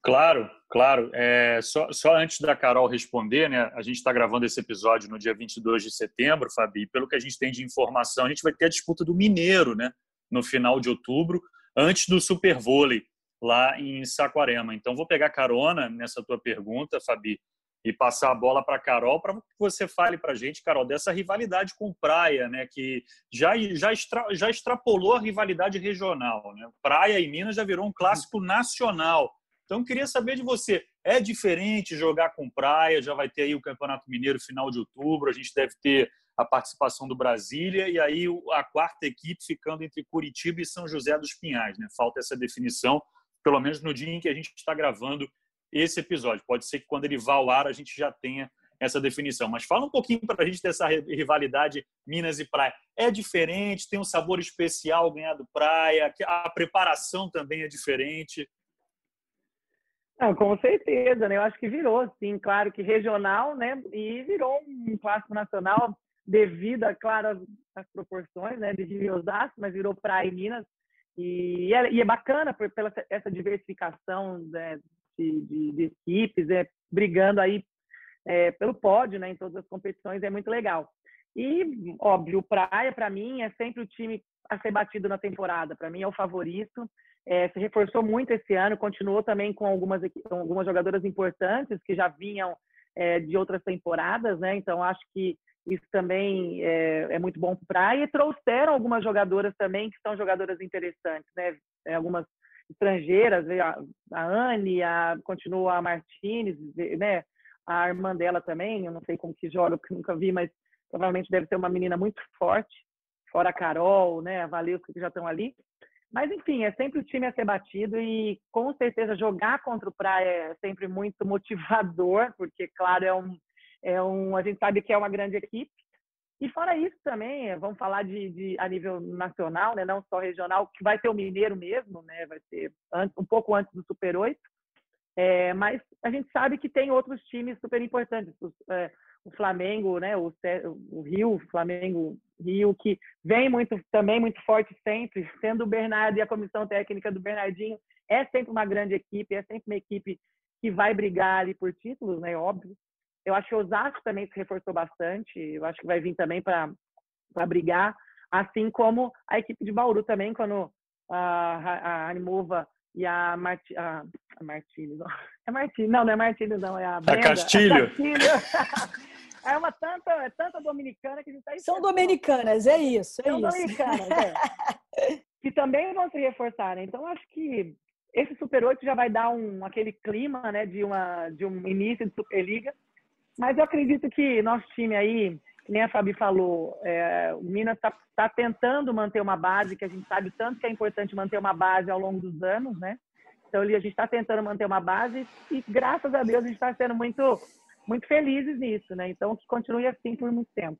Claro, claro. É, só, só antes da Carol responder, né? A gente está gravando esse episódio no dia 22 de setembro, Fabi. Pelo que a gente tem de informação, a gente vai ter a disputa do Mineiro, né? No final de outubro, antes do Super Vôlei, lá em Saquarema. Então, vou pegar carona nessa tua pergunta, Fabi, e passar a bola para Carol para que você fale para a gente, Carol, dessa rivalidade com Praia, né, que já, já, extra, já extrapolou a rivalidade regional. Né? Praia e Minas já virou um clássico nacional. Então, queria saber de você, é diferente jogar com Praia? Já vai ter aí o Campeonato Mineiro final de outubro, a gente deve ter a participação do Brasília e aí a quarta equipe ficando entre Curitiba e São José dos Pinhais. Né? Falta essa definição, pelo menos no dia em que a gente está gravando esse episódio. Pode ser que quando ele vá ao ar a gente já tenha essa definição. Mas fala um pouquinho para a gente dessa rivalidade Minas e Praia. É diferente, tem um sabor especial ganhar do Praia, a preparação também é diferente. Não, com certeza, né? Eu acho que virou, sim, claro que regional, né? E virou um clássico nacional devido, a, claro, às proporções, né? De Osasco, mas virou Praia e Minas. E é, e é bacana por, pela essa diversificação né, de, de, de equipes, é, brigando aí é, pelo pódio, né, em todas as competições, é muito legal. E, óbvio, o Praia, para mim, é sempre o time a ser batido na temporada. Para mim, é o favorito. É, se reforçou muito esse ano, continuou também com algumas, com algumas jogadoras importantes que já vinham é, de outras temporadas, né? Então, acho que isso também é, é muito bom para o Praia. E trouxeram algumas jogadoras também que são jogadoras interessantes, né? É, algumas estrangeiras, a, Anne, a, continua a Martinez, né? A irmã dela também, eu não sei como que joga, porque nunca vi, mas provavelmente deve ser uma menina muito forte, fora a Carol, né? A Valesca que já estão ali. Mas, enfim, é sempre o time a ser batido e, com certeza, jogar contra o Praia é sempre muito motivador, porque, claro, é um, é um, a gente sabe que é uma grande equipe, e fora isso também, eh, vamos falar de, de, a nível nacional, né, não só regional, que vai ter o Mineiro mesmo, né, vai ser um pouco antes do Super 8, é, mas a gente sabe que tem outros times super importantes, o, é, o Flamengo, né, o, o Rio, Flamengo Rio, que vem muito também muito forte sempre, sendo o Bernardo e a comissão técnica do Bernardinho, é sempre uma grande equipe, é sempre uma equipe que vai brigar ali por títulos, né, óbvio, eu acho que o Osasco também se reforçou bastante. Eu acho que vai vir também para brigar, assim como a equipe de Bauru também, quando a, a Animova e a, Marti, a É Martins, é Martins, não, não é Martins, não, é a Brenda. A Castilho. A Castilho. é uma tanta, é tanta dominicana que a gente está São dominicanas, é isso, é São isso. dominicanas, é. que também vão se reforçar, né? Então, acho que esse Super 8 já vai dar um, aquele clima, né, de, uma, de um início de Superliga. Mas eu acredito que nosso time aí, nem a Fabi falou, é, o Minas está tá tentando manter uma base, que a gente sabe tanto que é importante manter uma base ao longo dos anos, né? Então, a gente está tentando manter uma base e, graças a Deus, a gente está sendo muito, muito felizes nisso, né? Então, que continue assim por muito tempo.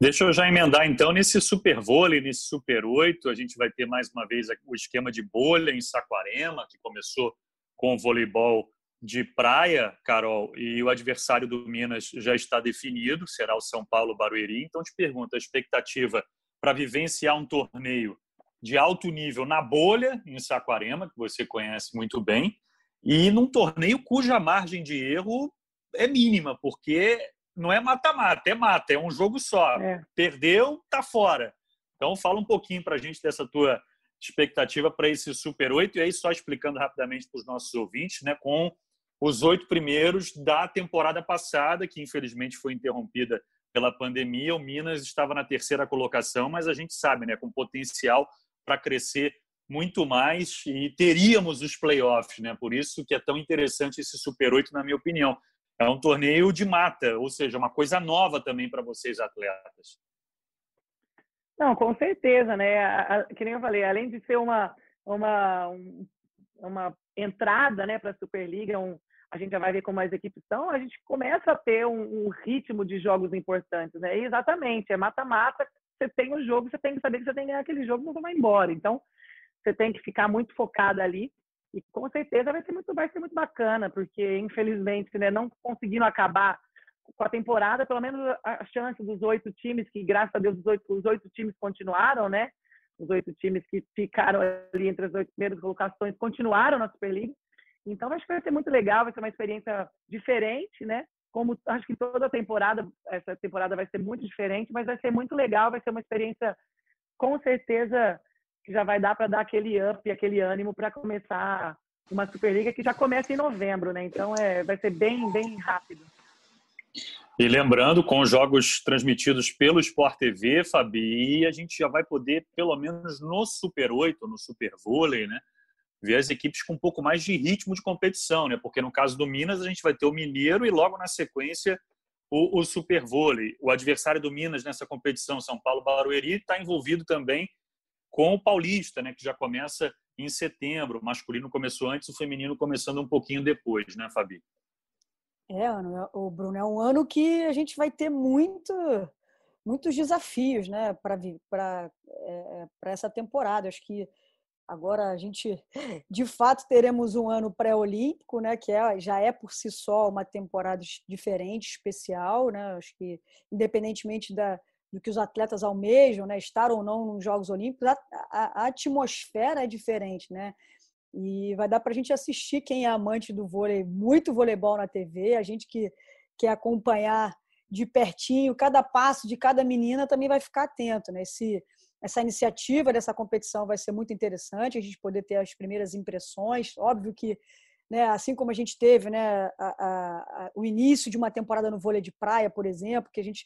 Deixa eu já emendar então nesse Super Vôlei, nesse Super 8, a gente vai ter mais uma vez o esquema de bolha em Saquarema, que começou com o voleibol de praia, Carol, e o adversário do Minas já está definido, será o São Paulo Barueri. Então te pergunto, a expectativa para vivenciar um torneio de alto nível na bolha em Saquarema, que você conhece muito bem, e num torneio cuja margem de erro é mínima, porque não é mata-mata, é mata, é um jogo só. É. Perdeu, tá fora. Então, fala um pouquinho para a gente dessa tua expectativa para esse Super 8. E aí, só explicando rapidamente para os nossos ouvintes, né, com os oito primeiros da temporada passada, que infelizmente foi interrompida pela pandemia. O Minas estava na terceira colocação, mas a gente sabe, né, com potencial para crescer muito mais e teríamos os playoffs, né? Por isso que é tão interessante esse Super 8, na minha opinião é um torneio de mata, ou seja, uma coisa nova também para vocês atletas. Não, com certeza, né? A, a, que nem eu falei, além de ser uma uma uma entrada, né, para a Superliga, um, a gente já vai ver como as equipes estão, a gente começa a ter um, um ritmo de jogos importantes, né? E exatamente, é mata-mata. Você tem o jogo, você tem que saber que você tem que ganhar aquele jogo, não vai embora. Então, você tem que ficar muito focado ali. E com certeza vai ser muito, vai ser muito bacana, porque infelizmente, né, não conseguindo acabar com a temporada, pelo menos a chance dos oito times, que graças a Deus os oito, os oito times continuaram, né? Os oito times que ficaram ali entre as oito primeiras colocações continuaram na Superliga. Então acho que vai ser muito legal, vai ser uma experiência diferente, né? Como acho que toda temporada, essa temporada vai ser muito diferente, mas vai ser muito legal, vai ser uma experiência com certeza que já vai dar para dar aquele up, aquele ânimo para começar uma Superliga que já começa em novembro, né? Então é, vai ser bem, bem rápido. E lembrando, com os jogos transmitidos pelo Sport TV, Fabi, a gente já vai poder, pelo menos no Super 8, no Super Vôlei, né? Ver as equipes com um pouco mais de ritmo de competição, né? Porque no caso do Minas, a gente vai ter o Mineiro e logo na sequência o, o Super Vôlei. O adversário do Minas nessa competição, São Paulo Barueri, está envolvido também com o Paulista, né, que já começa em setembro. O masculino começou antes, o feminino começando um pouquinho depois, né, Fabi? É, o Bruno, é um ano que a gente vai ter muito, muitos desafios né, para é, essa temporada. Acho que agora a gente, de fato, teremos um ano pré-olímpico, né, que é, já é por si só uma temporada diferente, especial. Né? Acho que, independentemente da, do que os atletas almejam, né, estar ou não nos Jogos Olímpicos, a, a, a atmosfera é diferente, né? E vai dar para a gente assistir quem é amante do vôlei, muito voleibol na TV, a gente que quer acompanhar de pertinho cada passo de cada menina também vai ficar atento, né? Esse, essa iniciativa dessa competição vai ser muito interessante, a gente poder ter as primeiras impressões. Óbvio que, né, assim como a gente teve né, a, a, o início de uma temporada no vôlei de praia, por exemplo, que a gente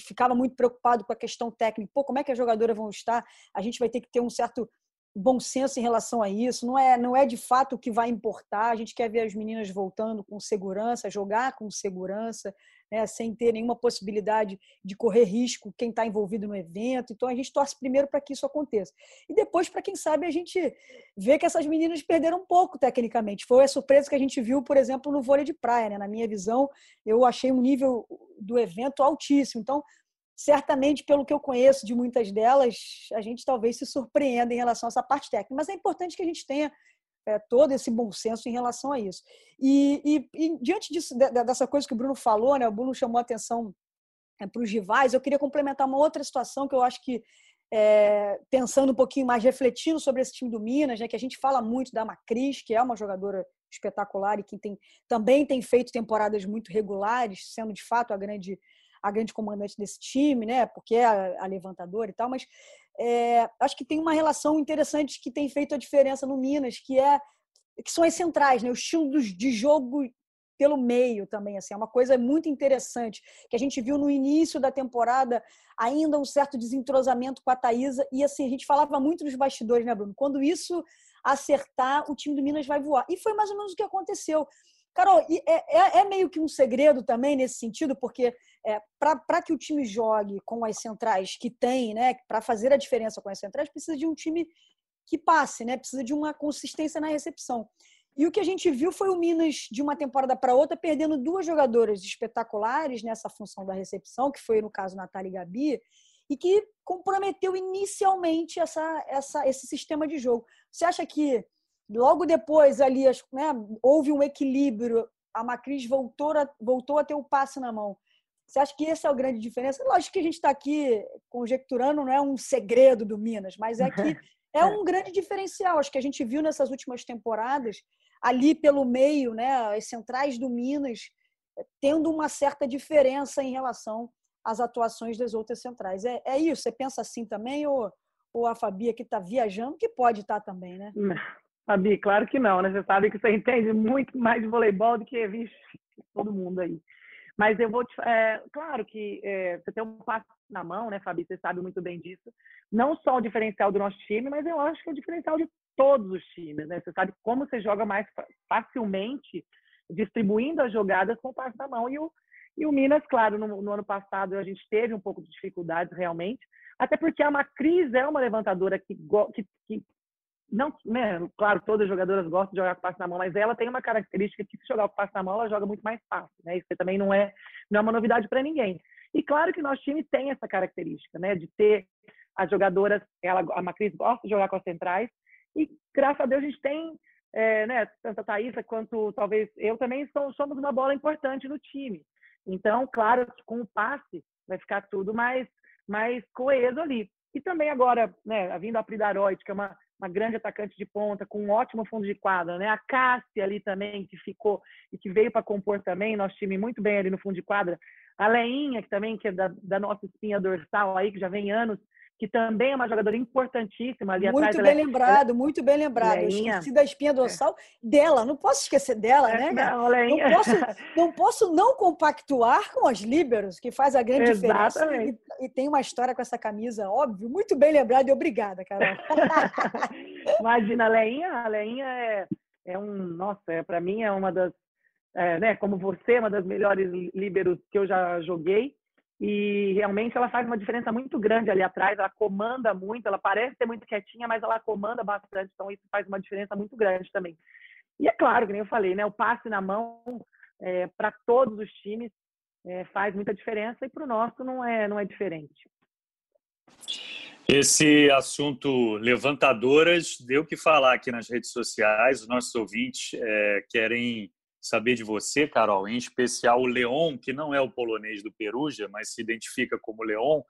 ficava muito preocupado com a questão técnica. Pô, como é que as jogadoras vão estar? A gente vai ter que ter um certo bom senso em relação a isso. Não é, não é de fato o que vai importar. A gente quer ver as meninas voltando com segurança, jogar com segurança, né, sem ter nenhuma possibilidade de correr risco quem está envolvido no evento. Então a gente torce primeiro para que isso aconteça. E depois, para quem sabe, a gente vê que essas meninas perderam um pouco tecnicamente. Foi a surpresa que a gente viu, por exemplo, no vôlei de praia. Né? Na minha visão, eu achei um nível do evento altíssimo. Então, certamente, pelo que eu conheço de muitas delas, a gente talvez se surpreenda em relação a essa parte técnica. Mas é importante que a gente tenha é, todo esse bom senso em relação a isso. E, e, e diante disso, dessa coisa que o Bruno falou, né, o Bruno chamou a atenção é, para os rivais, eu queria complementar uma outra situação que eu acho que, é, pensando um pouquinho mais, refletindo sobre esse time do Minas, né, que a gente fala muito da Macris, que é uma jogadora espetacular e que tem, também tem feito temporadas muito regulares, sendo de fato a grande a grande comandante desse time, né? Porque é a, a levantadora e tal, mas é, acho que tem uma relação interessante que tem feito a diferença no Minas, que é que são as centrais, né? O estilo de jogo pelo meio também, assim, é uma coisa muito interessante, que a gente viu no início da temporada ainda um certo desentrosamento com a Thaisa, e assim, a gente falava muito nos bastidores, né, Bruno? Quando isso acertar, o time do Minas vai voar. E foi mais ou menos o que aconteceu. Carol, é, é, é meio que um segredo também nesse sentido, porque é, para que o time jogue com as centrais que tem, né, para fazer a diferença com as centrais, precisa de um time que passe, né, precisa de uma consistência na recepção. E o que a gente viu foi o Minas, de uma temporada para outra, perdendo duas jogadoras espetaculares nessa função da recepção, que foi, no caso, Natália e Gabi, e que comprometeu inicialmente essa, essa, esse sistema de jogo. Você acha que logo depois ali né, houve um equilíbrio, a Macris voltou a, voltou a ter o passe na mão? Você acha que esse é a grande diferença? Lógico que a gente está aqui conjecturando, não é um segredo do Minas, mas é que é um grande diferencial. Acho que a gente viu nessas últimas temporadas ali pelo meio, né, as centrais do Minas, eh, tendo uma certa diferença em relação às atuações das outras centrais. É, é isso? Você pensa assim também? Ou, ou a Fabi que está viajando, que pode estar tá também, né? Fabi, claro que não, né? Você sabe que você entende muito mais de voleibol do que vixe, todo mundo aí. Mas eu vou te. É, claro que é, você tem um passo na mão, né, Fabi? Você sabe muito bem disso. Não só o diferencial do nosso time, mas eu acho que é o diferencial de todos os times, né? Você sabe como você joga mais facilmente distribuindo as jogadas com o passo na mão. E o, e o Minas, claro, no, no, ano passado a gente teve um pouco de dificuldades realmente, até porque a Macris é uma levantadora que, que, que não, né, claro, todas as jogadoras gostam de jogar com passe na mão, mas ela tem uma característica que se jogar com passe na mão, ela joga muito mais fácil, né? Isso também não é, não é uma novidade para ninguém. E claro que nosso time tem essa característica, né, de ter as jogadoras, ela, a Macris gosta de jogar com as centrais, e graças a Deus a gente tem, é, né, tanto a Thaisa quanto talvez eu também somos uma bola importante no time. Então, claro, com o passe vai ficar tudo mais, mais coeso ali. E também agora, né, vindo a Pridaroid, que é uma, uma grande atacante de ponta, com um ótimo fundo de quadra, né? A Cássia ali também, que ficou e que veio para compor também nosso time muito bem ali no fundo de quadra. A Leinha, que também que é da, da nossa espinha dorsal aí, que já vem anos que também é uma jogadora importantíssima ali muito atrás. Muito bem ela, lembrado, ela, muito bem lembrado. Leinha. Eu esqueci da espinha dorsal é. dela, não posso esquecer dela, é, né, Não, não, posso, não posso não compactuar com as líberos, que faz a grande diferença. E, e, tem uma história com essa camisa, óbvio, muito bem lembrado e obrigada, Carol. Imagina, a Leinha, a Leinha é, é um, nossa, é, para mim é uma das, é, né, como você, uma das melhores líberos que eu já joguei e realmente ela faz uma diferença muito grande ali atrás, ela comanda muito, ela parece ser muito quietinha, mas ela comanda bastante, então isso faz uma diferença muito grande também. E é claro, que nem eu falei, né, o passe na mão é, para todos os times é, faz muita diferença e para o nosso não é, não é diferente. Esse assunto levantadoras deu que falar aqui nas redes sociais, os nossos ouvintes é, querem saber de você, Carol, em especial o Leon, que não é o polonês do Perugia, mas se identifica como Leon.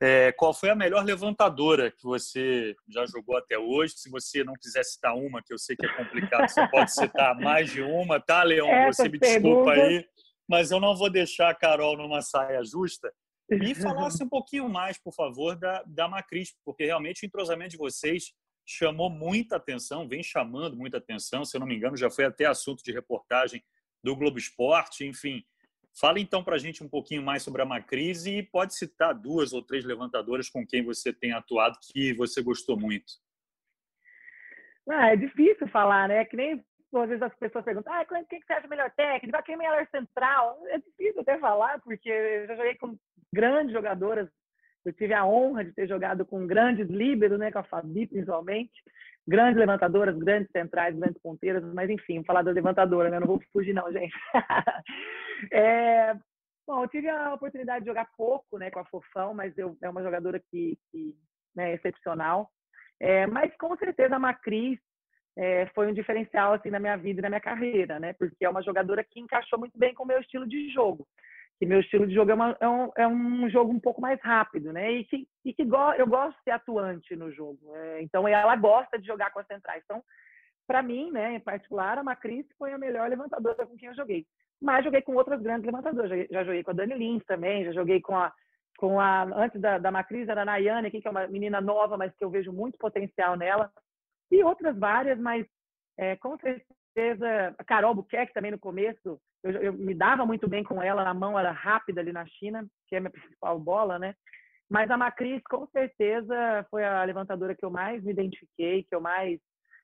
É, qual foi a melhor levantadora que você já jogou até hoje? Se você não quiser citar uma, que eu sei que é complicado, você pode citar mais de uma, tá, Leon? Essa você me desculpa aí, mas eu não vou deixar a Carol numa saia justa. E falasse um pouquinho mais, por favor, da, da Macris, porque realmente o entrosamento de vocês chamou muita atenção, vem chamando muita atenção, se eu não me engano, já foi até assunto de reportagem do Globo Esporte, enfim. Fala então para a gente um pouquinho mais sobre a Macris e pode citar duas ou três levantadoras com quem você tem atuado que você gostou muito. Ah, é difícil falar, né? Que nem às vezes as pessoas perguntam, ah, quem que você acha melhor técnico? Quem é melhor central? É difícil até falar, porque eu já joguei com grandes jogadoras eu tive a honra de ter jogado com grandes líberos, né, com a Fabi principalmente, grandes levantadoras, grandes centrais, grandes ponteiras, mas enfim, falar da levantadora, né? Não vou fugir não, gente. é, bom, eu tive a oportunidade de jogar pouco, né, com a Fofão, mas eu, é uma jogadora que, que né, é excepcional. É, mas com certeza a Macris é, foi um diferencial assim na minha vida e na minha carreira, né? Porque é uma jogadora que encaixou muito bem com o meu estilo de jogo que meu estilo de jogo é, uma, é, um, é, um, jogo um pouco mais rápido, né? E que, e que go, eu gosto de ser atuante no jogo. É, então, ela gosta de jogar com as centrais. Então, para mim, né, em particular, a Macris foi a melhor levantadora com quem eu joguei. Mas joguei com outras grandes levantadoras. Já, já joguei com a Dani Lins também, já joguei com a, com a antes da, da Macris, era a Nayane, que é uma menina nova, mas que eu vejo muito potencial nela. E outras várias, mas é, com certeza, a Carol Buquerque também no começo, eu, eu, me dava muito bem com ela, a mão era rápida ali na China, que é a minha principal bola, né? Mas a Macris, com certeza, foi a levantadora que eu mais me identifiquei, que eu mais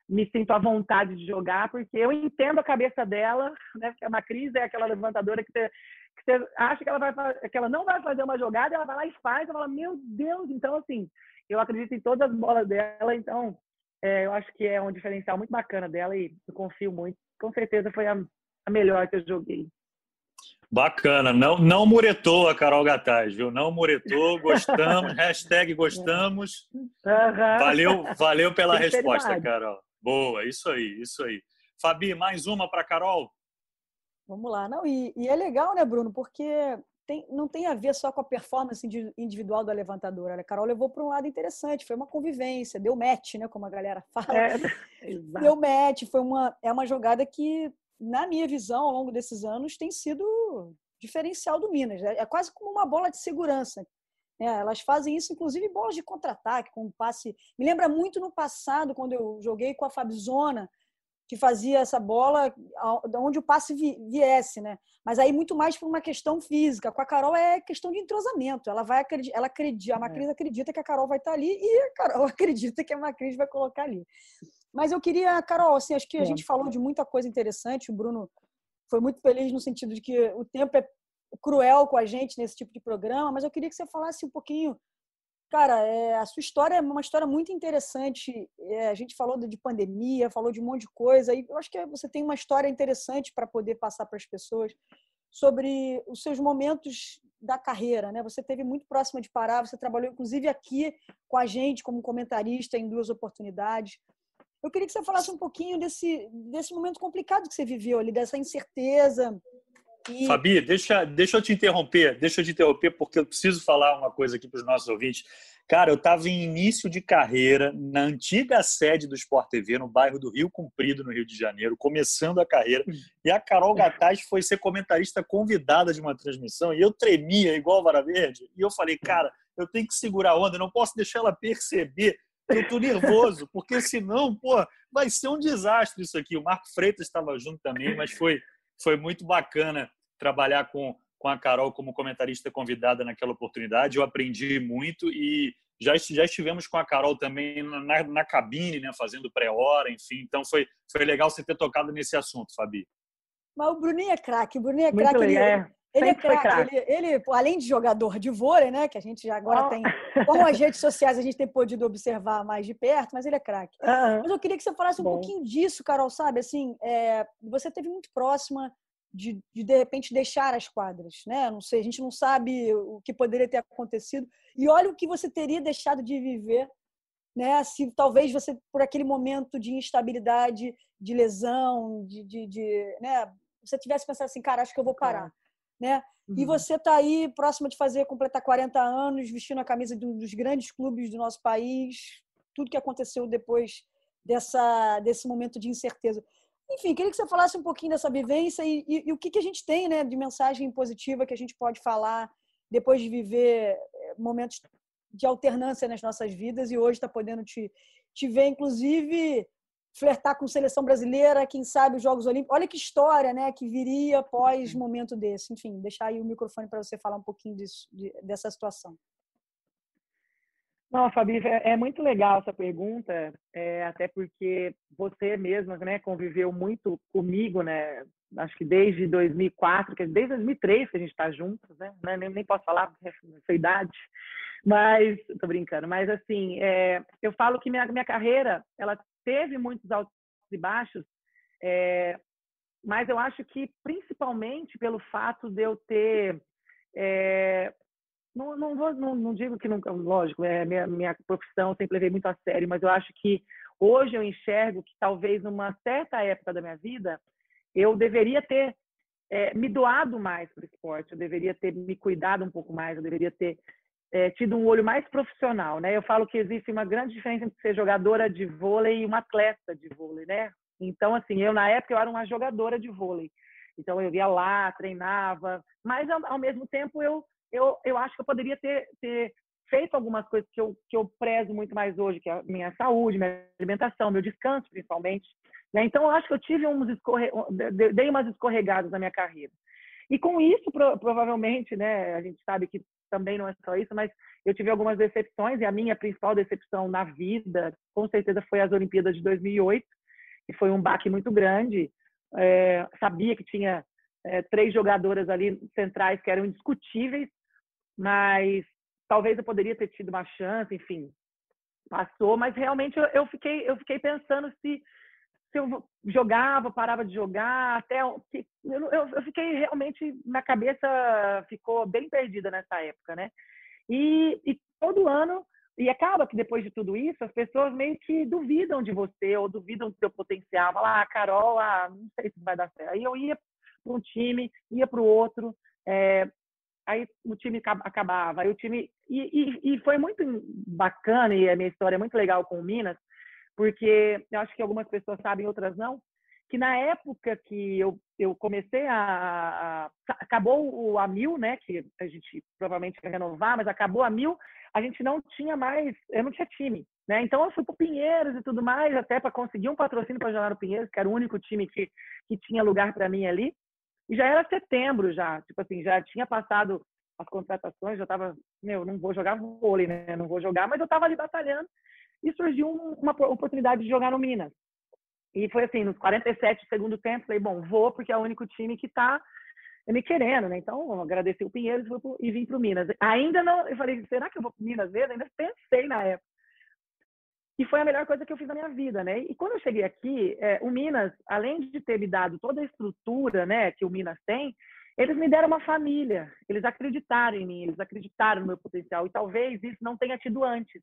me sinto à vontade de jogar, porque eu entendo a cabeça dela, né? Porque a Macris é aquela levantadora que você, que você acha que ela, vai, que ela não vai fazer uma jogada, ela vai lá e faz, e fala, meu Deus! Então, assim, eu acredito em todas as bolas dela, então é, eu acho que é um diferencial muito bacana dela e eu confio muito. Com certeza foi a, a melhor que eu joguei. Bacana, não, não muretou a Carol Gataz, viu? Não muretou, gostamos, hashtag gostamos. Uhum. Valeu, valeu pela resposta, Carol. Boa, isso aí, isso aí. Fabi, mais uma para Carol? Vamos lá. Não, e, e, é legal, né, Bruno? Porque tem, não tem a ver só com a performance individual da levantadora. A Carol levou para um lado interessante, foi uma convivência, deu match, né, como a galera fala. É, deu match, foi uma, é uma jogada que, na minha visão, ao longo desses anos, tem sido diferencial do Minas. É, é quase como uma bola de segurança. É, elas fazem isso, inclusive, bolas de contra-ataque, com um passe. Me lembra muito no passado, quando eu joguei com a Fabizona, que fazia essa bola onde o passe viesse, né? Mas aí muito mais por uma questão física. Com a Carol é questão de entrosamento. Ela vai ela acredita, a Macris é. acredita que a Carol vai estar ali e a Carol acredita que a Macris vai colocar ali. Mas eu queria, Carol, assim, acho que a gente falou de muita coisa interessante. O Bruno foi muito feliz no sentido de que o tempo é cruel com a gente nesse tipo de programa, mas eu queria que você falasse um pouquinho Cara, é, a sua história é uma história muito interessante. É, a gente falou de pandemia, falou de um monte de coisa. E eu acho que você tem uma história interessante para poder passar para as pessoas sobre os seus momentos da carreira, né? Você teve muito próxima de parar, você trabalhou inclusive aqui com a gente como comentarista em duas oportunidades. Eu queria que você falasse um pouquinho desse desse momento complicado que você viveu ali, dessa incerteza, e... Fabi, deixa, deixa eu te interromper, deixa eu te interromper, porque eu preciso falar uma coisa aqui para os nossos ouvintes. Cara, eu estava em início de carreira na antiga sede do Sport TV, no bairro do Rio Comprido, no Rio de Janeiro, começando a carreira. E a Carol Gataz foi ser comentarista convidada de uma transmissão e eu tremia igual a Vara Verde. E eu falei, cara, eu tenho que segurar a onda, não posso deixar ela perceber que eu tô nervoso, porque senão, pô, vai ser um desastre isso aqui. O Marco Freitas estava junto também, mas foi, foi muito bacana trabalhar com, com a Carol como comentarista convidada naquela oportunidade. Eu aprendi muito e já, já estivemos com a Carol também na, na cabine, né, fazendo pré-hora, enfim. Então foi, foi legal você ter tocado nesse assunto, Fabi. Mas o Bruninho é craque, o Bruninho é craque. Ele, é. Ele é craque. Ele, ele, além de jogador de vôlei, né? Que a gente já agora oh. tem. Com as redes sociais a gente tem podido observar mais de perto, mas ele é craque. Uhum. Mas eu queria que você falasse um Bom. pouquinho disso, Carol, sabe? Assim, é, você teve muito próxima de, de, de repente deixar as quadras, né? Não sei, a gente não sabe o que poderia ter acontecido. E olha o que você teria deixado de viver, né? Se talvez você por aquele momento de instabilidade, de lesão, de, de, de né? Você tivesse pensado assim, cara, acho que eu vou parar, né? Uhum. E você está aí próxima de fazer completar 40 anos, vestindo a camisa de um dos grandes clubes do nosso país, tudo que aconteceu depois dessa desse momento de incerteza. Enfim, queria que você falasse um pouquinho dessa vivência e, e, e o que, que a gente tem né, de mensagem positiva que a gente pode falar depois de viver eh, momentos de alternância nas nossas vidas e hoje está podendo te, te ver, inclusive, flertar com seleção brasileira, quem sabe os Jogos Olímpicos. Olha que história né, que viria após uhum. momento desse. Enfim, deixar aí o microfone para você falar um pouquinho disso, de, dessa situação. Não, Fabi, é, é muito legal essa pergunta, é, até porque você mesma, né, conviveu muito comigo, né, acho que desde 2004, que desde 2003 que a gente está juntos, né, né, nem, nem posso falar essa idade, mas tô brincando, mas assim, é, eu falo que minha minha carreira, ela teve muitos altos e baixos, é, mas eu acho que principalmente pelo fato de eu ter é, não, não, vou, não, não digo que nunca, lógico, é minha, minha profissão, sempre levei muito a sério, mas eu acho que hoje eu enxergo que talvez numa certa época da minha vida eu deveria ter é, me doado mais para o esporte, eu deveria ter me cuidado um pouco mais, eu deveria ter é, tido um olho mais profissional, né? Eu falo que existe uma grande diferença entre ser jogadora de vôlei e uma atleta de vôlei, né? Então, assim, eu na época eu era uma jogadora de vôlei, então eu ia lá, treinava, mas ao, ao mesmo tempo eu eu, eu acho que eu poderia ter, ter feito algumas coisas que eu, que eu prezo muito mais hoje, que é a minha saúde, minha alimentação, meu descanso, principalmente. Né? Então, eu acho que eu tive uns escorre... dei umas escorregadas na minha carreira. E com isso, pro, provavelmente, né, a gente sabe que também não é só isso, mas eu tive algumas decepções, e a minha principal decepção na vida, com certeza, foi as Olimpíadas de 2008, que foi um baque muito grande. É, sabia que tinha é, três jogadoras ali centrais que eram indiscutíveis, mas talvez eu poderia ter tido uma chance, enfim, passou, mas realmente eu, fiquei eu fiquei pensando se se eu jogava, parava de jogar, até eu, eu, eu fiquei realmente na cabeça ficou bem perdida nessa época, né? E, e todo ano e acaba que depois de tudo isso, as pessoas meio que duvidam de você ou duvidam do seu potencial. Falar, ah, Carol, ah, não sei se vai dar certo. Aí eu ia para um time, ia para o outro, é, aí o time acabava. Aí o time e, e, e, foi muito bacana e a minha história é muito legal com o Minas, porque eu acho que algumas pessoas sabem, outras não, que na época que eu, eu comecei a, a, acabou o a mil, né, que a gente provavelmente vai renovar, mas acabou a mil, a gente não tinha mais, eu não tinha time, né? Então eu fui para o Pinheiros e tudo mais, até para conseguir um patrocínio para jogar no Pinheiros, que era o único time que, que tinha lugar para mim ali. E já era setembro já, tipo assim, já tinha passado as contratações, já estava, meu, não vou jogar vôlei, né? Não vou jogar, mas eu estava ali batalhando e surgiu uma oportunidade de jogar no Minas. E foi assim, nos 47 do segundo tempo, falei, bom, vou porque é o único time que está me querendo, né? Então, agradeci o Pinheiros e, vim para o Minas. Ainda não, eu falei, será que eu vou para Minas mesmo? Ainda pensei na época. E foi a melhor coisa que eu fiz na minha vida, né? E quando eu cheguei aqui, é, o Minas, além de ter me dado toda a estrutura, né, que o Minas tem, eles me deram uma família. Eles acreditaram em mim, eles acreditaram no meu potencial. E talvez isso não tenha tido antes.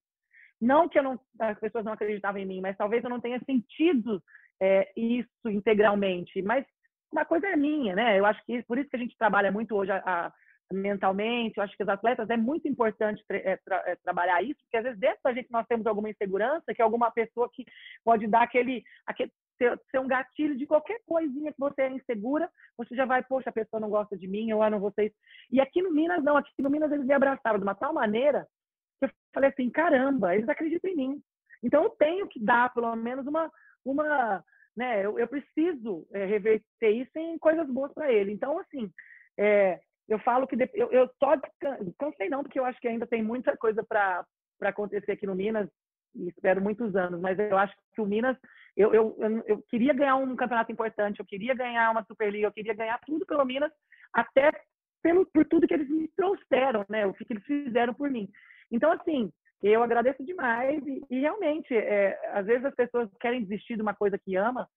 Não que não, as pessoas não acreditavam em mim, mas talvez eu não tenha sentido é, isso integralmente. Mas uma coisa é minha, né? Eu acho que por isso que a gente trabalha muito hoje a, a mentalmente. Eu acho que os atletas é muito importante é, tra é, trabalhar isso, porque às vezes dentro da gente nós temos alguma insegurança, que é alguma pessoa que pode dar aquele, aquele ser, ser, um gatilho de qualquer coisinha que você é insegura, você já vai, poxa, a pessoa não gosta de mim, eu ah, não vou ser E aqui no Minas, não, aqui no Minas eles me abraçaram de uma tal maneira que eu falei assim, caramba, eles acreditam em mim. Então eu tenho que dar pelo menos uma, uma né, eu, eu preciso é, reverter isso em coisas boas para ele. Então, assim, é, eu falo que eu, eu só cansei não, porque eu acho que ainda tem muita coisa para acontecer aqui no Minas e espero muitos anos, mas eu acho que o Minas, eu, eu, eu, queria ganhar um campeonato importante, eu queria ganhar uma Superliga, eu queria ganhar tudo pelo Minas, até pelo, por tudo que eles me trouxeram, né, o que eles fizeram por mim. Então, assim, eu agradeço demais e, e realmente, é, às vezes as pessoas querem desistir de uma coisa que ama,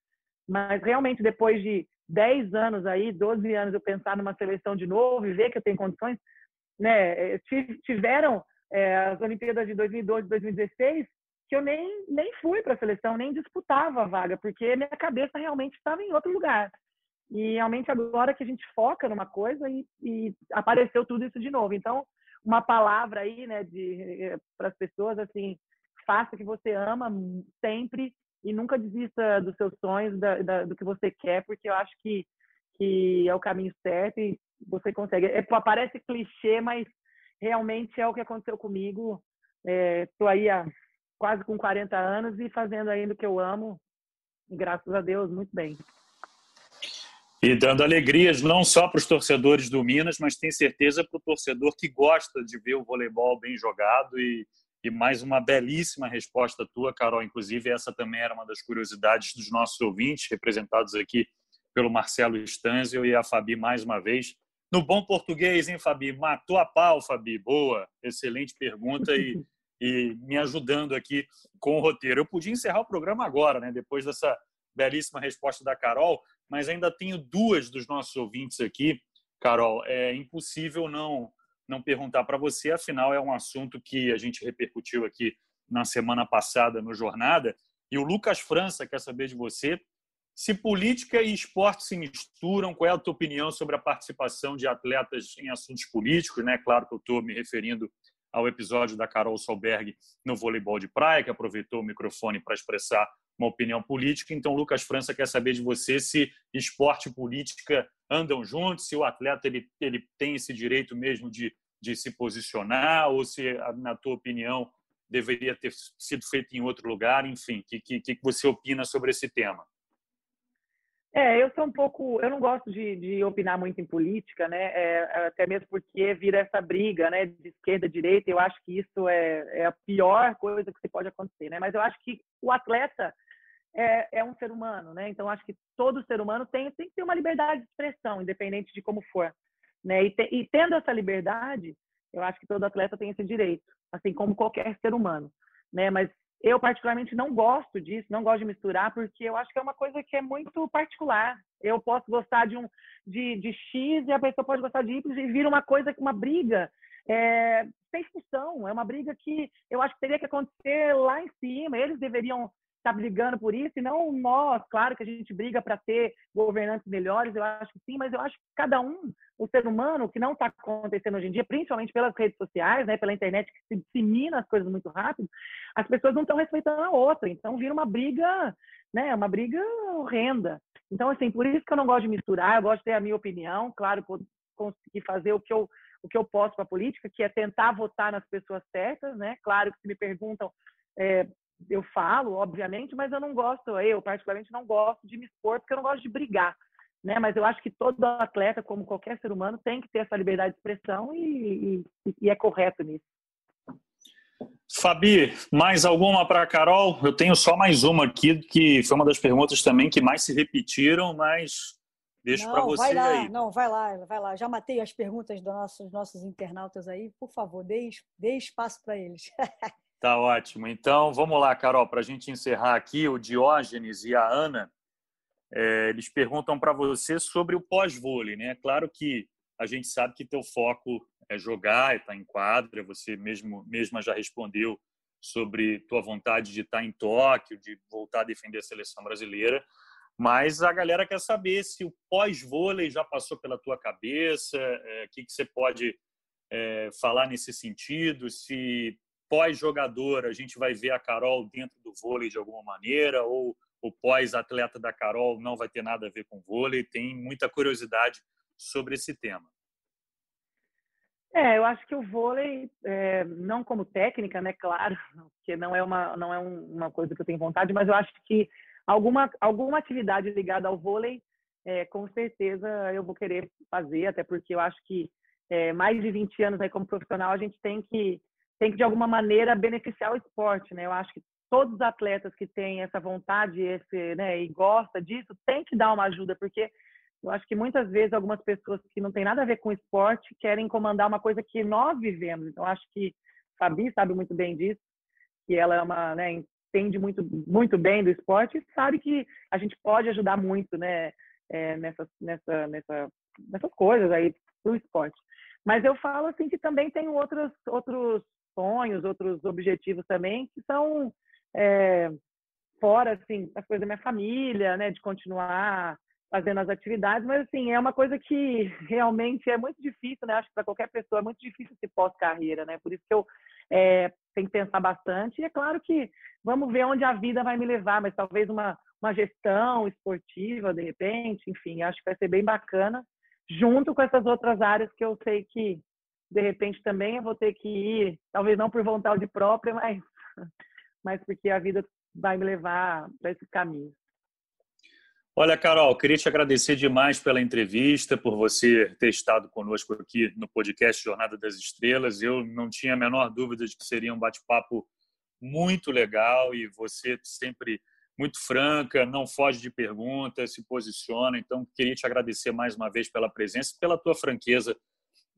mas realmente depois de 10 anos aí, 12 anos eu pensar numa seleção de novo e ver que eu tenho condições, né? É, tiveram é, as Olimpíadas de 2012 e 2016 que eu nem, nem fui para a seleção, nem disputava a vaga, porque minha cabeça realmente estava em outro lugar. E realmente agora que a gente foca numa coisa e, e apareceu tudo isso de novo. Então, uma palavra aí, né, de eh, para as pessoas assim, faça o que você ama sempre e nunca desista dos seus sonhos, da, da, do que você quer, porque eu acho que, que é o caminho certo e você consegue. É, parece clichê, mas realmente é o que aconteceu comigo. Estou é, aí há quase com 40 anos e fazendo ainda o que eu amo, e graças a Deus, muito bem. E dando alegrias não só para os torcedores do Minas, mas tenho certeza para o torcedor que gosta de ver o voleibol bem jogado e, e mais uma belíssima resposta tua, Carol. Inclusive, essa também era uma das curiosidades dos nossos ouvintes, representados aqui pelo Marcelo Stanzio e a Fabi mais uma vez. No bom português, hein, Fabi? Matou a pau, Fabi. Boa, excelente pergunta e, e me ajudando aqui com o roteiro. Eu podia encerrar o programa agora, né? Depois dessa belíssima resposta da Carol, mas ainda tenho duas dos nossos ouvintes aqui. Carol, é impossível não não perguntar para você, afinal é um assunto que a gente repercutiu aqui na semana passada no Jornada. E o Lucas França quer saber de você se política e esporte se misturam. Qual é a tua opinião sobre a participação de atletas em assuntos políticos? Né? Claro que eu estou me referindo ao episódio da Carol Solberg no voleibol de praia, que aproveitou o microfone para expressar uma opinião política. Então, Lucas França quer saber de você se esporte e política andam juntos, se o atleta ele, ele tem esse direito mesmo de de se posicionar ou se, na tua opinião, deveria ter sido feito em outro lugar? Enfim, o que, que, que você opina sobre esse tema? É, eu sou um pouco, eu não gosto de, de opinar muito em política, né? É, até mesmo porque vira essa briga, né, de esquerda e direita. Eu acho que isso é, é a pior coisa que pode acontecer, né? Mas eu acho que o atleta é, é um ser humano, né? Então acho que todo ser humano tem, tem que ter uma liberdade de expressão, independente de como for, né? E, te, e tendo essa liberdade, eu acho que todo atleta tem esse direito, assim como qualquer ser humano, né? Mas eu, particularmente, não gosto disso, não gosto de misturar, porque eu acho que é uma coisa que é muito particular. Eu posso gostar de um de, de X e a pessoa pode gostar de Y e vira uma coisa, uma briga é, sem função. É uma briga que eu acho que teria que acontecer lá em cima. Eles deveriam está brigando por isso, e não nós. Claro que a gente briga para ter governantes melhores, eu acho que sim, mas eu acho que cada um, o ser humano, que não está acontecendo hoje em dia, principalmente pelas redes sociais, né, pela internet que se dissemina as coisas muito rápido, as pessoas não estão respeitando a outra, então vira uma briga, né, uma briga horrenda. Então, assim, por isso que eu não gosto de misturar, eu gosto de ter a minha opinião, claro, conseguir fazer o que eu o que eu posso para a política, que é tentar votar nas pessoas certas, né? Claro que se me perguntam é, eu falo, obviamente, mas eu não gosto, eu particularmente não gosto de me expor, porque eu não gosto de brigar. Né? Mas eu acho que todo atleta, como qualquer ser humano, tem que ter essa liberdade de expressão e, e, e é correto nisso. Fabi, mais alguma para a Carol? Eu tenho só mais uma aqui, que foi uma das perguntas também que mais se repetiram, mas deixo para você vai lá, aí. Não, vai lá, vai lá. Já matei as perguntas dos nossos, nossos internautas aí. Por favor, dê, dê espaço para eles. Tá ótimo. Então, vamos lá, Carol, para a gente encerrar aqui, o Diógenes e a Ana, é, eles perguntam para você sobre o pós-vôlei, né? Claro que a gente sabe que teu foco é jogar, é tá em quadra, você mesmo mesma já respondeu sobre tua vontade de estar tá em Tóquio, de voltar a defender a seleção brasileira, mas a galera quer saber se o pós-vôlei já passou pela tua cabeça, é, o que, que você pode é, falar nesse sentido, se pós-jogador, a gente vai ver a Carol dentro do vôlei de alguma maneira, ou o pós-atleta da Carol não vai ter nada a ver com vôlei? Tem muita curiosidade sobre esse tema. É, eu acho que o vôlei, é, não como técnica, né, claro, que não é uma não é uma coisa que eu tenho vontade, mas eu acho que alguma alguma atividade ligada ao vôlei, é, com certeza eu vou querer fazer, até porque eu acho que é, mais de 20 anos aí como profissional a gente tem que tem que de alguma maneira beneficiar o esporte, né? Eu acho que todos os atletas que têm essa vontade esse, né, e gosta disso tem que dar uma ajuda, porque eu acho que muitas vezes algumas pessoas que não têm nada a ver com esporte querem comandar uma coisa que nós vivemos. Então acho que Fabi sabe muito bem disso, que ela é uma, né, entende muito muito bem do esporte e sabe que a gente pode ajudar muito, né, é, nessa, nessa, nessa, nessas coisas aí do esporte. Mas eu falo assim que também tem outros outros sonhos, outros objetivos também, que são é, fora, assim, as coisas da minha família, né, de continuar fazendo as atividades, mas, assim, é uma coisa que realmente é muito difícil, né, acho que para qualquer pessoa é muito difícil se pós-carreira, né, por isso que eu é, tenho que pensar bastante, e é claro que vamos ver onde a vida vai me levar, mas talvez uma, uma gestão esportiva, de repente, enfim, acho que vai ser bem bacana, junto com essas outras áreas que eu sei que de repente também eu vou ter que ir, talvez não por vontade própria, mas, mas porque a vida vai me levar para esse caminho. Olha, Carol, queria te agradecer demais pela entrevista, por você ter estado conosco aqui no podcast Jornada das Estrelas. Eu não tinha a menor dúvida de que seria um bate-papo muito legal e você sempre muito franca, não foge de perguntas, se posiciona. Então, queria te agradecer mais uma vez pela presença e pela tua franqueza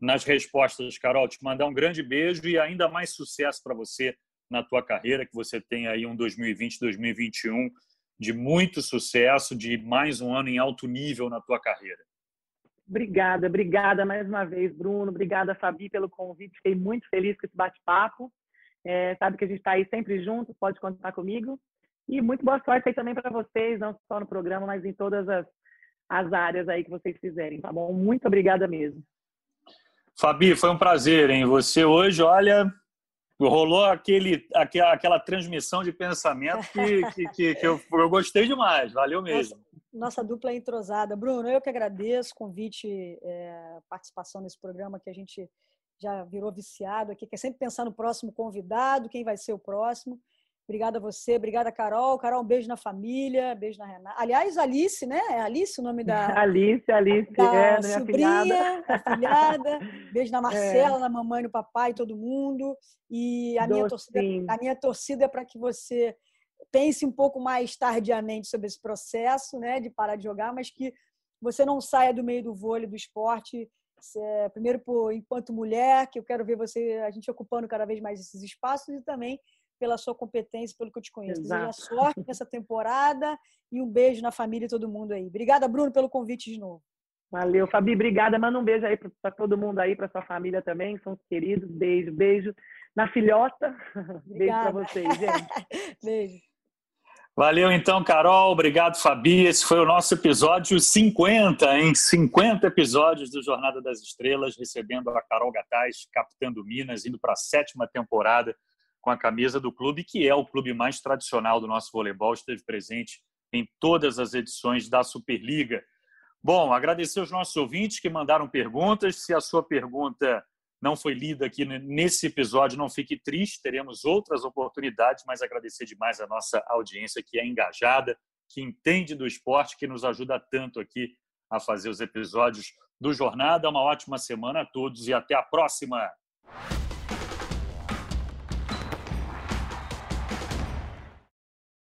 nas respostas, Carol. Te mandar um grande beijo e ainda mais sucesso para você na tua carreira, que você tenha aí um 2020, 2021 de muito sucesso, de mais um ano em alto nível na tua carreira. Obrigada, obrigada mais uma vez, Bruno. Obrigada, Fabi, pelo convite. Fiquei muito feliz com esse bate-papo. É, sabe que a gente está aí sempre junto, pode contar comigo. E muito boa sorte aí também para vocês, não só no programa, mas em todas as, as áreas aí que vocês fizerem, tá bom? Muito obrigada mesmo. Fabi, foi um prazer, hein? Você hoje, olha, rolou aquele, aquela, aquela transmissão de pensamento que, que, que, que eu, eu, gostei demais, valeu mesmo. Nossa, nossa, dupla é entrosada. Bruno, eu que agradeço o convite, é, participação nesse programa que a gente já virou viciado aqui, quer sempre pensar no próximo convidado, quem vai ser o próximo. Obrigada a você, obrigada, Carol. Carol, um beijo na família, beijo na Renata. Aliás, Alice, né? É Alice o nome da. Alice, Alice, da é, minha sobrinha, afilhada. Beijo na Marcela, é. na mamãe, no papai, todo mundo. E a minha torcida, a minha torcida é para que você pense um pouco mais tardiamente sobre esse processo, né, de parar de jogar, mas que você não saia do meio do vôlei, do esporte, primeiro por enquanto mulher, que eu quero ver você, a gente ocupando cada vez mais esses espaços e também pela sua competência, pelo que eu te conheço. Exato. Desejo sorte nessa temporada e um beijo na família e todo mundo aí. Obrigada, Bruno, pelo convite de novo. Valeu, Fabi, obrigada. Manda um beijo aí para todo mundo aí, para sua família também, são os queridos. Beijo, beijo na filhota. Obrigada. Beijo para vocês, gente. beijo. Valeu então, Carol. Obrigado, Fabi. Esse foi o nosso episódio 50, em 50 episódios do Jornada das Estrelas, recebendo a Carol Gataz, captando Minas, indo para a sétima temporada com a camisa do clube, que é o clube mais tradicional do nosso voleibol, esteve presente em todas as edições da Superliga. Bom, agradecer aos nossos ouvintes que mandaram perguntas. Se a sua pergunta não foi lida aqui nesse episódio, não fique triste, teremos outras oportunidades, mas agradecer demais a nossa audiência que é engajada, que entende do esporte, que nos ajuda tanto aqui a fazer os episódios do Jornada. Uma ótima semana a todos e até a próxima!